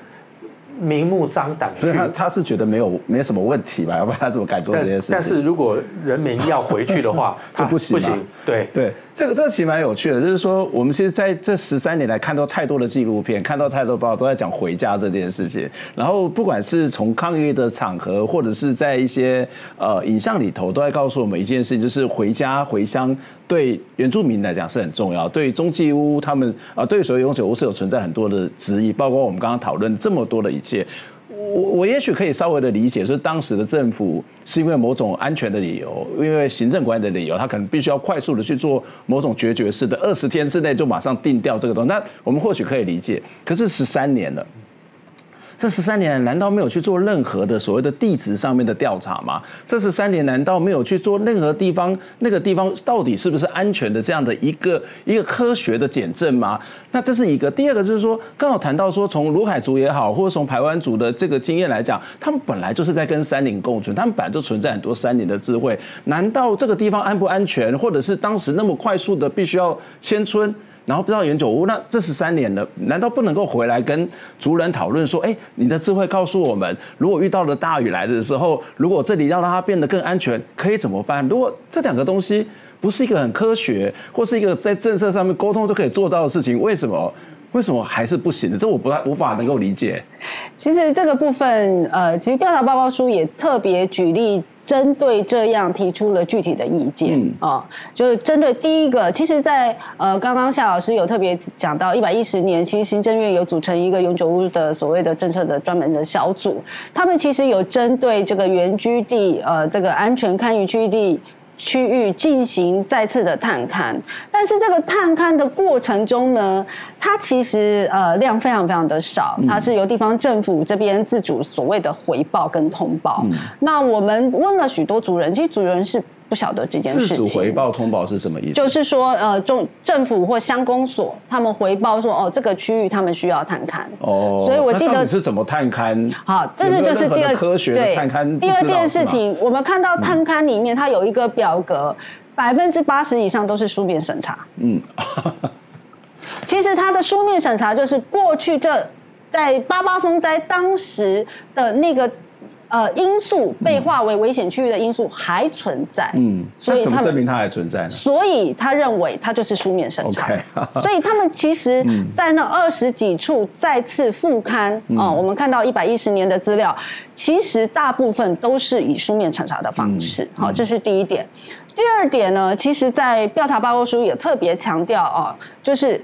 明目张胆，所以他他是觉得没有没什么问题吧？要不然他怎么敢做这件事情？但是如果人民要回去的话，就不行，不行，对对。这个这个其实蛮有趣的，就是说我们其实在这十三年来看到太多的纪录片，看到太多报道都在讲回家这件事情。然后不管是从抗议的场合，或者是在一些呃影像里头，都在告诉我们一件事情，就是回家回乡对原住民来讲是很重要。对中继屋他们啊、对所有永久屋是有存在很多的质疑，包括我们刚刚讨论这么多的一切。我我也许可以稍微的理解，说当时的政府是因为某种安全的理由，因为行政管理的理由，他可能必须要快速的去做某种决绝式的，二十天之内就马上定掉这个东西，那我们或许可以理解。可是十三年了。这十三年难道没有去做任何的所谓的地质上面的调查吗？这十三年难道没有去做任何地方那个地方到底是不是安全的这样的一个一个科学的检证吗？那这是一个。第二个就是说，刚好谈到说，从鲁海族也好，或者从台湾族的这个经验来讲，他们本来就是在跟山林共存，他们本来就存在很多山林的智慧。难道这个地方安不安全，或者是当时那么快速的必须要迁村？然后不知道原久屋，那这十三年了，难道不能够回来跟族人讨论说，哎，你的智慧告诉我们，如果遇到了大雨来的时候，如果这里要让它变得更安全，可以怎么办？如果这两个东西不是一个很科学，或是一个在政策上面沟通就可以做到的事情，为什么为什么还是不行的？这我不太无法能够理解。其实这个部分，呃，其实调查报告书也特别举例。针对这样提出了具体的意见啊，就是针对第一个，其实在呃刚刚夏老师有特别讲到一百一十年，其实行政院有组成一个永久屋的所谓的政策的专门的小组，他们其实有针对这个原居地呃这个安全堪舆区地。区域进行再次的探勘，但是这个探勘的过程中呢，它其实呃量非常非常的少，它是由地方政府这边自主所谓的回报跟通报。嗯、那我们问了许多族人，其实族人是。不晓得这件事情。自主回报通报是什么意思？就是说，呃，中政府或乡公所他们回报说，哦，这个区域他们需要探勘。哦。所以我记得是怎么探勘？好，这是就是第二科学的探勘。第二件事情，我们看到探勘里面，它有一个表格，百分之八十以上都是书面审查。嗯。其实它的书面审查就是过去这在八八风灾当时的那个。呃，因素被划为危险区域的因素还存在，嗯，所以怎么证明它还存在呢？所以他认为它就是书面审查，Okay. 所以他们其实，在那二十几处再次复刊啊、嗯呃，我们看到一百一十年的资料，其实大部分都是以书面审查的方式，好、嗯，这是第一点。第二点呢，其实，在调查报告书也特别强调啊，就是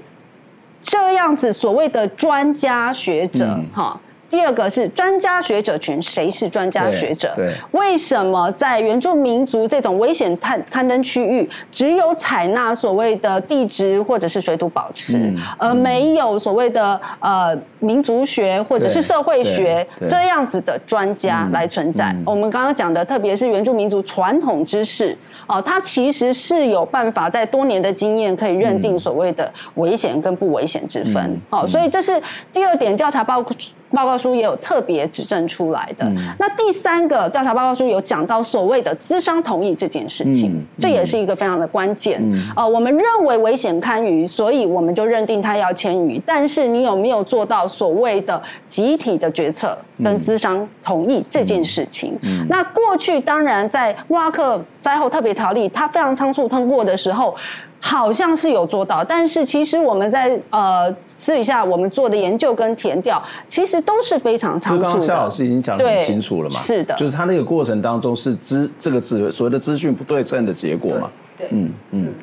这样子所谓的专家学者哈。嗯第二个是专家学者群，谁是专家学者？对，为什么在原住民族这种危险探刊登区域，只有采纳所谓的地质或者是水土保持，嗯、而没有所谓的呃民族学或者是社会学这样子的专家来存在？嗯嗯、我们刚刚讲的，特别是原住民族传统知识哦，它其实是有办法在多年的经验可以认定所谓的危险跟不危险之分。好、嗯嗯，所以这是第二点调查报告。报告书也有特别指证出来的。嗯、那第三个调查报告书有讲到所谓的资商同意这件事情，这也是一个非常的关键。嗯、呃，我们认为危险堪舆，所以我们就认定他要迁移。但是你有没有做到所谓的集体的决策跟资商同意这件事情？那过去当然在挖克灾后特别条例它非常仓促通过的时候。好像是有做到，但是其实我们在呃私底下我们做的研究跟填调，其实都是非常仓促的。刚刚夏老师已经讲得很清楚了嘛？是的，就是他那个过程当中是资这个资所谓的资讯不对称的结果嘛？对，嗯嗯，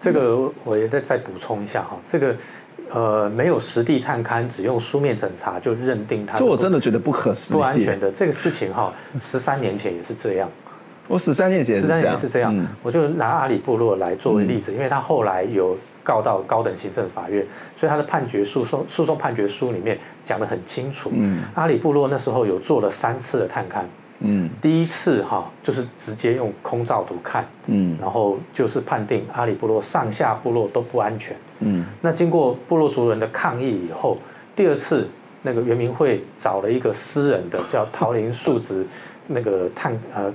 这个我也再再补充一下哈，这个呃没有实地探勘，只用书面审查就认定它，这我真的觉得不可思议，不安全的这个事情哈，十三年前也是这样。我十三年前十三年是这样，嗯、我就拿阿里部落来作为例子，嗯、因为他后来有告到高等行政法院，所以他的判决诉讼诉讼判决书里面讲得很清楚。嗯，阿里部落那时候有做了三次的探勘，嗯，第一次哈就是直接用空照图看，嗯，然后就是判定阿里部落上下部落都不安全，嗯，那经过部落族人的抗议以后，第二次那个原民会找了一个私人的叫桃林树植那个探呃。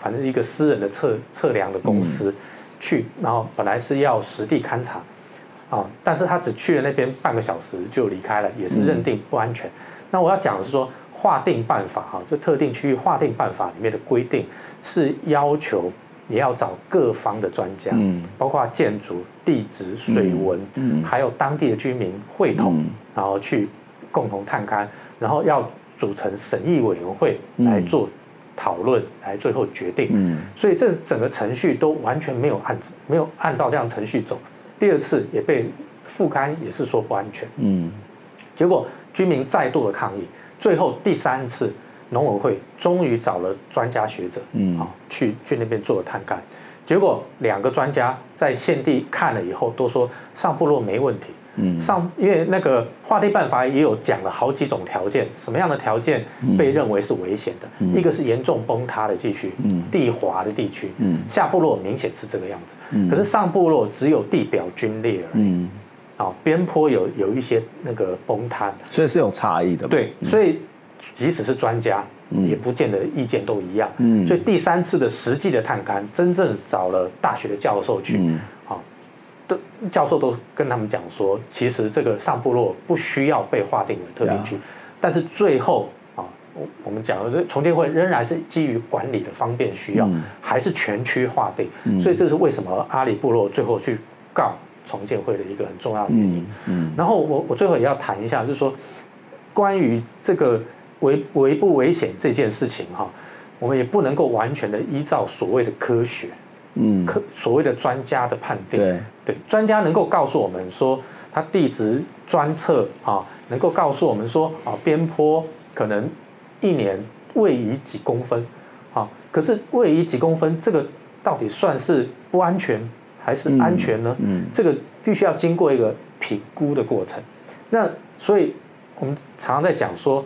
反正一个私人的测测量的公司去，然后本来是要实地勘察，啊，但是他只去了那边半个小时就离开了，也是认定不安全。那我要讲的是说，划定办法哈，就特定区域划定办法里面的规定是要求你要找各方的专家，嗯。包括建筑、地质、水文，嗯还有当地的居民会同，然后去共同探勘，然后要组成审议委员会来做。讨论来最后决定，嗯，所以这整个程序都完全没有按没有按照这样程序走。第二次也被副刊，也是说不安全，嗯，结果居民再度的抗议，最后第三次农委会终于找了专家学者，嗯，啊，去去那边做了探勘，结果两个专家在现地看了以后都说上部落没问题。上，因为那个划地办法也有讲了好几种条件，什么样的条件被认为是危险的？一个是严重崩塌的地区，地滑的地区，下部落明显是这个样子，可是上部落只有地表龟裂而已，啊，边坡有有一些那个崩塌，所以是有差异的。对，所以即使是专家，也不见得意见都一样。所以第三次的实际的探勘，真正找了大学的教授去。的教授都跟他们讲说，其实这个上部落不需要被划定为特定区，但是最后啊，我我们讲的重建会仍然是基于管理的方便需要，还是全区划定，所以这是为什么阿里部落最后去告重建会的一个很重要的原因。嗯，然后我我最后也要谈一下，就是说关于这个危危不危险这件事情哈，我们也不能够完全的依照所谓的科学。嗯，科所谓的专家的判定，对对，专家能够告诉我们说，他地质专测啊，能够告诉我们说啊，边坡可能一年位移几公分，啊，可是位移几公分，这个到底算是不安全还是安全呢？嗯，这个必须要经过一个评估的过程。那所以我们常常在讲说，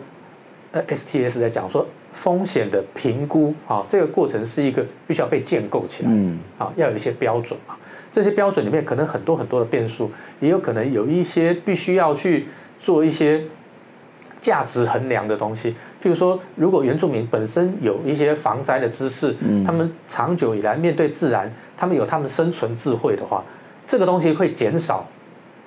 呃，STS 在讲说。风险的评估啊，这个过程是一个必须要被建构起来，嗯，啊，要有一些标准啊，这些标准里面可能很多很多的变数，也有可能有一些必须要去做一些价值衡量的东西。譬如说，如果原住民本身有一些防灾的知识，嗯，他们长久以来面对自然，他们有他们生存智慧的话，这个东西会减少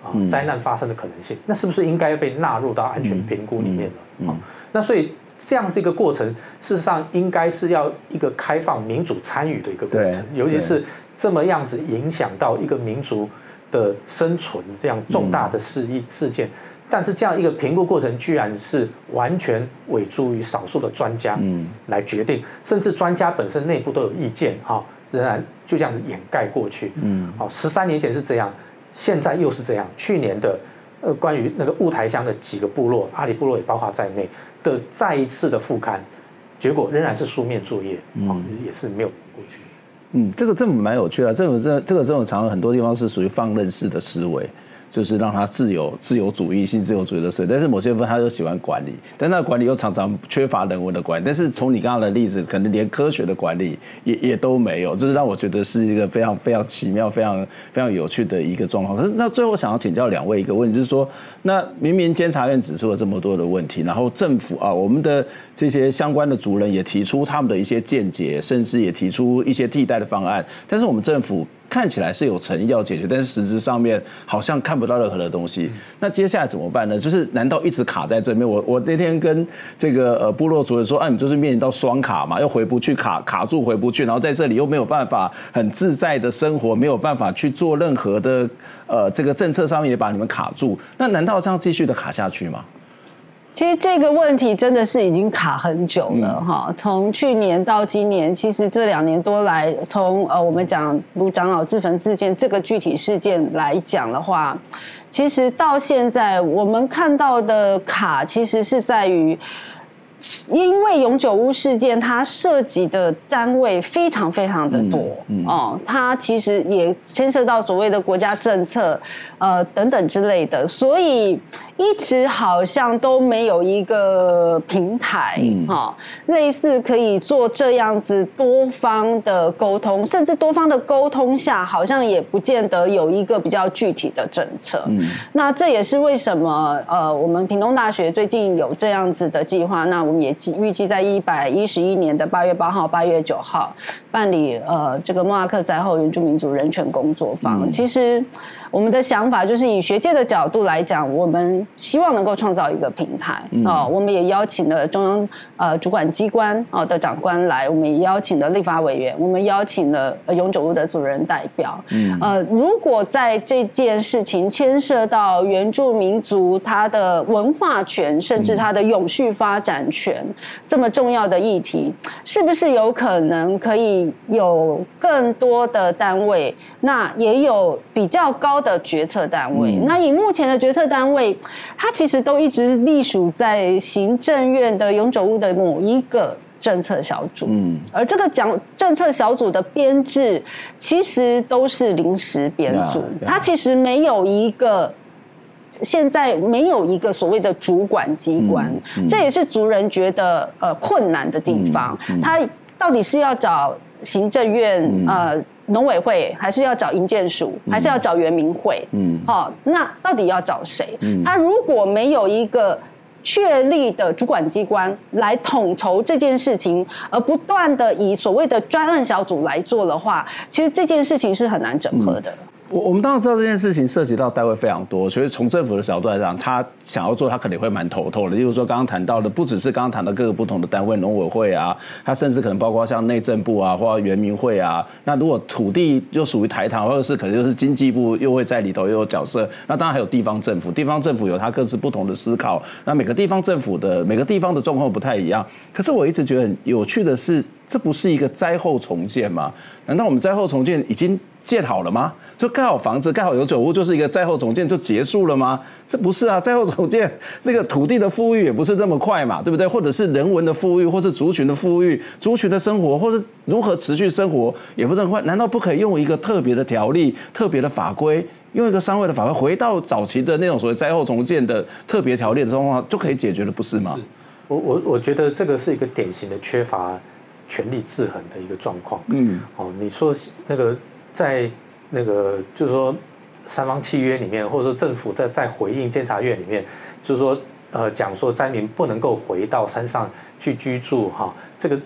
啊灾难发生的可能性。那是不是应该被纳入到安全评估里面了？啊，那所以。这样是一个过程，事实上应该是要一个开放民主参与的一个过程，尤其是这么样子影响到一个民族的生存这样重大的事意事件，但是这样一个评估过程居然是完全委诸于少数的专家来决定，甚至专家本身内部都有意见哈，仍然就这样子掩盖过去。嗯，好，十三年前是这样，现在又是这样。去年的呃，关于那个雾台乡的几个部落，阿里部落也包括在内。的再一次的复刊，结果仍然是书面作业，嗯，也是没有过去。嗯，这个政府蛮有趣的，这种这这个政府常常很多地方是属于放任式的思维。就是让他自由、自由主义、性自由主义的事，但是某些部分他又喜欢管理，但那管理又常常缺乏人文的管理。但是从你刚刚的例子，可能连科学的管理也也都没有，这是让我觉得是一个非常非常奇妙、非常非常有趣的一个状况。可是那最后想要请教两位一个问题，就是说，那明明监察院指出了这么多的问题，然后政府啊，我们的这些相关的族人也提出他们的一些见解，甚至也提出一些替代的方案，但是我们政府看起来是有诚意要解决，但是实质上面好像看不到任何的东西。那接下来怎么办呢？就是难道一直卡在这边？我我那天跟这个呃部落主任说，啊，你就是面临到双卡嘛，又回不去卡卡住回不去，然后在这里又没有办法很自在的生活，没有办法去做任何的呃这个政策上面也把你们卡住。那难道这样继续的卡下去吗？其实这个问题真的是已经卡很久了哈，从去年到今年，其实这两年多来，从呃我们讲卢长老自焚事件这个具体事件来讲的话，其实到现在我们看到的卡，其实是在于。因为永久屋事件，它涉及的单位非常非常的多，嗯嗯、哦，它其实也牵涉到所谓的国家政策，呃等等之类的，所以一直好像都没有一个平台，哈、嗯哦，类似可以做这样子多方的沟通，甚至多方的沟通下，好像也不见得有一个比较具体的政策。嗯、那这也是为什么，呃，我们屏东大学最近有这样子的计划，那我们也。预计在一百一十一年的八月八号、八月九号办理呃这个莫拉克灾后原住民族人权工作坊。嗯、其实。我们的想法就是以学界的角度来讲，我们希望能够创造一个平台啊。我们也邀请了中央呃主管机关啊的长官来，我们也邀请了立法委员，我们邀请了呃永久屋的主人代表。嗯呃，如果在这件事情牵涉到原住民族他的文化权，甚至他的永续发展权这么重要的议题，是不是有可能可以有更多的单位，那也有比较高。的决策单位，那以目前的决策单位，它其实都一直隶属在行政院的永久屋的某一个政策小组，嗯，而这个讲政策小组的编制，其实都是临时编组，它其实没有一个，现在没有一个所谓的主管机关，这也是族人觉得呃困难的地方，他到底是要找行政院呃。农委会还是要找营建署，还是要找原民会？嗯，好，那到底要找谁？嗯，他如果没有一个确立的主管机关来统筹这件事情，而不断的以所谓的专案小组来做的话，其实这件事情是很难整合的。嗯我我们当然知道这件事情涉及到单位非常多，所以从政府的角度来讲，他想要做，他肯定会蛮头痛的。例如说，刚刚谈到的，不只是刚刚谈到各个不同的单位，农委会啊，他甚至可能包括像内政部啊，或者原民会啊。那如果土地又属于台糖，或者是可能就是经济部又会在里头又有角色。那当然还有地方政府，地方政府有他各自不同的思考。那每个地方政府的每个地方的状况不太一样。可是我一直觉得很有趣的是，这不是一个灾后重建吗？难道我们灾后重建已经建好了吗？就盖好房子，盖好永久屋，就是一个灾后重建就结束了吗？这不是啊，灾后重建那个土地的富裕也不是这么快嘛，对不对？或者是人文的富裕，或者族群的富裕，族群的生活，或者如何持续生活也不是很快。难道不可以用一个特别的条例、特别的法规，用一个商会的法规，回到早期的那种所谓灾后重建的特别条例的状况就可以解决了，不是吗？我我我觉得这个是一个典型的缺乏权力制衡的一个状况。嗯，哦，你说那个在。那个就是说，三方契约里面，或者说政府在在回应监察院里面，就是说，呃，讲说灾民不能够回到山上去居住，哈，这个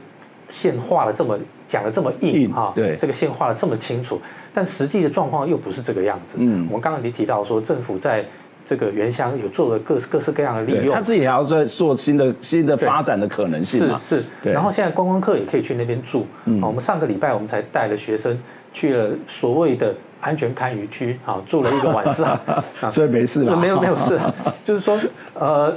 线画的这么讲的这么硬，哈，对，这个线画的这么清楚，但实际的状况又不是这个样子。嗯，我们刚刚已经提到说，政府在这个原乡有做了各各式各样的利用，他自己还要在做新的新的发展的可能性是是，对。然后现在观光客也可以去那边住，嗯，我们上个礼拜我们才带了学生。去了所谓的安全看渔区，啊，住了一个晚上，所以没事吧？没有没有事，就是说，呃，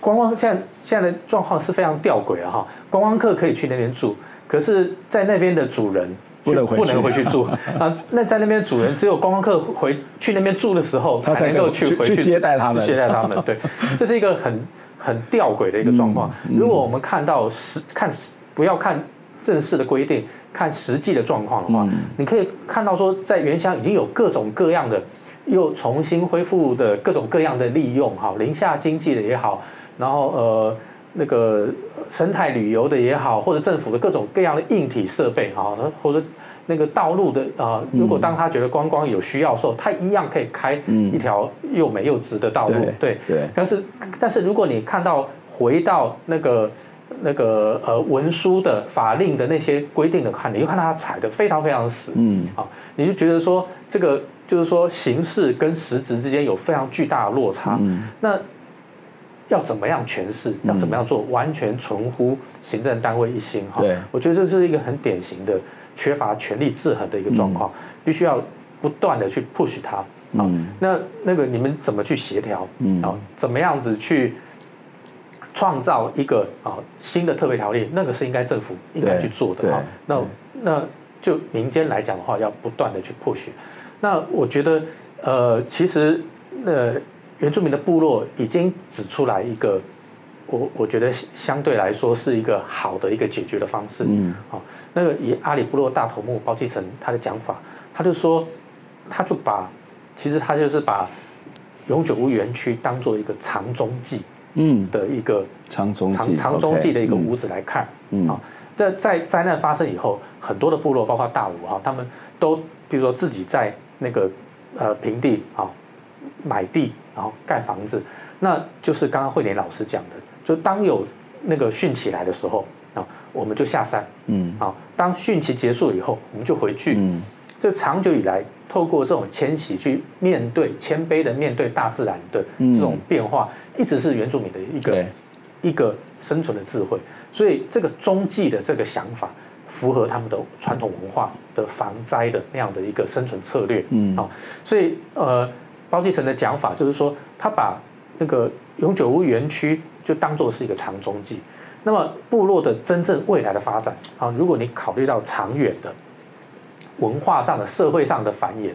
观光现在现在的状况是非常吊诡啊，哈，观光客可以去那边住，可是，在那边的主人不能回不能回去住 啊，那在那边的主人只有观光客回去那边住的时候，他才能够去回去接待他们，接待他们，对，这是一个很很吊诡的一个状况。如果我们看到是看不要看正式的规定。看实际的状况的话，你可以看到说，在原乡已经有各种各样的又重新恢复的各种各样的利用，哈，林下经济的也好，然后呃那个生态旅游的也好，或者政府的各种各样的硬体设备，哈，或者那个道路的啊，如果当他觉得观光有需要的时候，他一样可以开一条又美又直的道路，对对。但是但是如果你看到回到那个。那个呃文书的法令的那些规定的看，你就看到他踩的非常非常死，嗯，啊，你就觉得说这个就是说形式跟实质之间有非常巨大的落差，嗯，那要怎么样诠释，要怎么样做，完全存乎行政单位一心哈，对，我觉得这是一个很典型的缺乏权力制衡的一个状况，必须要不断的去 push 它，啊，那那个你们怎么去协调，嗯，啊，怎么样子去。创造一个啊新的特别条例，那个是应该政府应该去做的啊。那那就民间来讲的话，要不断的去 push。那我觉得呃，其实呃原住民的部落已经指出来一个，我我觉得相对来说是一个好的一个解决的方式。嗯。好，那个以阿里部落大头目包继成他的讲法，他就说，他就把其实他就是把永久屋园区当做一个长中继。嗯，的一个长中长长中继的一个屋子来看，嗯，啊，在在灾难发生以后，很多的部落，包括大武哈，他们都比如说自己在那个呃平地啊买地，然后盖房子，那就是刚刚慧莲老师讲的，就当有那个汛期来的时候啊，我们就下山，嗯，啊，当汛期结束以后，我们就回去，嗯，这长久以来透过这种迁徙去面对谦卑的面对大自然的这种变化。一直是原住民的一个一个生存的智慧，所以这个中继的这个想法符合他们的传统文化的防灾的那样的一个生存策略。嗯，好，所以呃，包继成的讲法就是说，他把那个永久屋园区就当做是一个长中继，那么部落的真正未来的发展啊，如果你考虑到长远的文化上的、社会上的繁衍，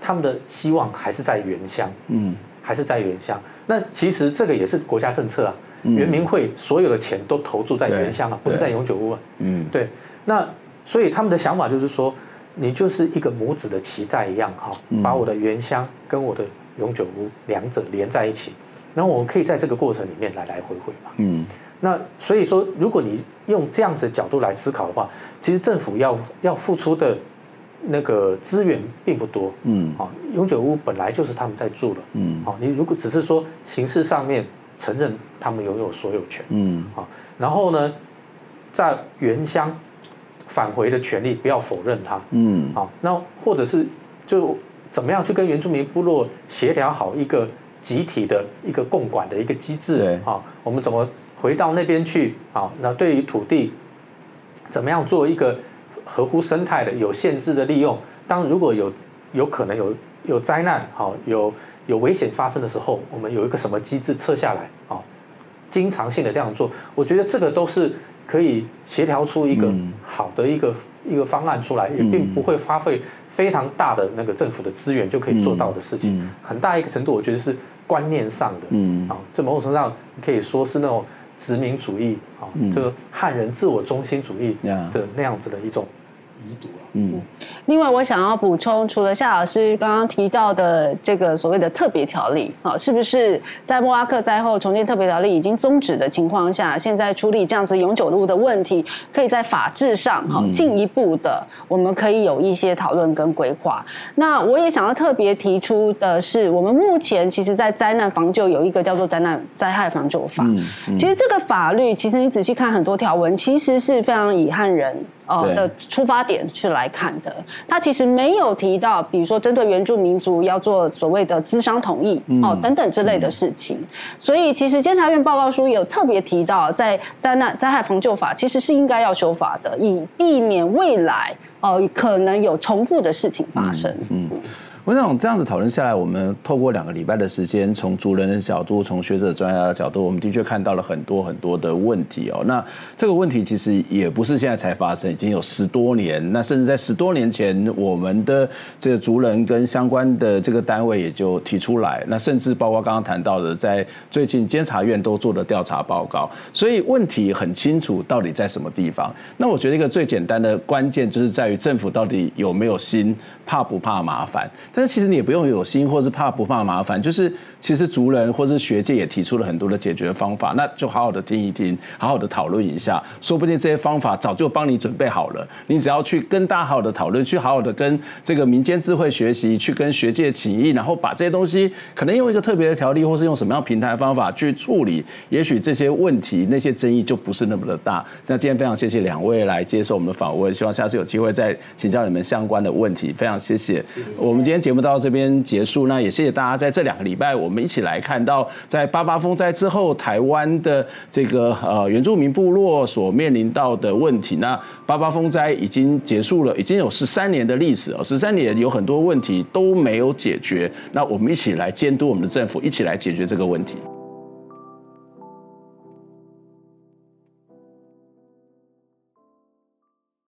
他们的希望还是在原乡。嗯。还是在原乡，那其实这个也是国家政策啊。原民会所有的钱都投注在原乡啊，不是在永久屋啊。嗯，对。那所以他们的想法就是说，你就是一个母子的脐带一样哈，把我的原乡跟我的永久屋两者连在一起，然后我们可以在这个过程里面来来回回嘛。嗯。那所以说，如果你用这样子的角度来思考的话，其实政府要要付出的。那个资源并不多，嗯，啊，永久屋本来就是他们在住的，嗯，好，你如果只是说形式上面承认他们拥有所有权，嗯，啊，然后呢，在原乡返回的权利不要否认它，嗯，好，那或者是就怎么样去跟原住民部落协调好一个集体的一个共管的一个机制，啊，我们怎么回到那边去，啊，那对于土地怎么样做一个。合乎生态的、有限制的利用。当如果有有可能有有灾难，好有有危险发生的时候，我们有一个什么机制撤下来，好，经常性的这样做，我觉得这个都是可以协调出一个好的一个一个方案出来，也并不会花费非常大的那个政府的资源就可以做到的事情。很大一个程度，我觉得是观念上的，嗯，啊，这某种程度上可以说是那种。殖民主义啊，这个汉人自我中心主义的那样子的一种 mudou. 嗯，另外我想要补充，除了夏老师刚刚提到的这个所谓的特别条例，啊，是不是在莫拉克灾后重建特别条例已经终止的情况下，现在处理这样子永久路的问题，可以在法制上哈进一步的，我们可以有一些讨论跟规划。那我也想要特别提出的是，我们目前其实，在灾难防救有一个叫做灾难灾害防救法，其实这个法律，其实你仔细看很多条文，其实是非常以汉人。哦的出发点去来看的，他其实没有提到，比如说针对原住民族要做所谓的资商同意哦等等之类的事情。所以其实监察院报告书有特别提到，在灾难灾害防救法其实是应该要修法的，以避免未来哦可能有重复的事情发生。嗯。我想这样子讨论下来，我们透过两个礼拜的时间，从族人的角度，从学者专家的角度，我们的确看到了很多很多的问题哦。那这个问题其实也不是现在才发生，已经有十多年。那甚至在十多年前，我们的这个族人跟相关的这个单位也就提出来。那甚至包括刚刚谈到的，在最近监察院都做了调查报告，所以问题很清楚，到底在什么地方？那我觉得一个最简单的关键就是在于政府到底有没有心，怕不怕麻烦？但是其实你也不用有心，或是怕不怕麻烦，就是其实族人或是学界也提出了很多的解决方法，那就好好的听一听，好好的讨论一下，说不定这些方法早就帮你准备好了，你只要去跟大家好好的讨论，去好好的跟这个民间智慧学习，去跟学界请益，然后把这些东西可能用一个特别的条例，或是用什么样平台方法去处理，也许这些问题那些争议就不是那么的大。那今天非常谢谢两位来接受我们的访问，希望下次有机会再请教你们相关的问题。非常谢谢。我们今天节目到这边结束，那也谢谢大家在这两个礼拜，我我们一起来看到在八八风灾之后，台湾的这个呃原住民部落所面临到的问题。那八八风灾已经结束了，已经有十三年的历史哦，十三年有很多问题都没有解决。那我们一起来监督我们的政府，一起来解决这个问题。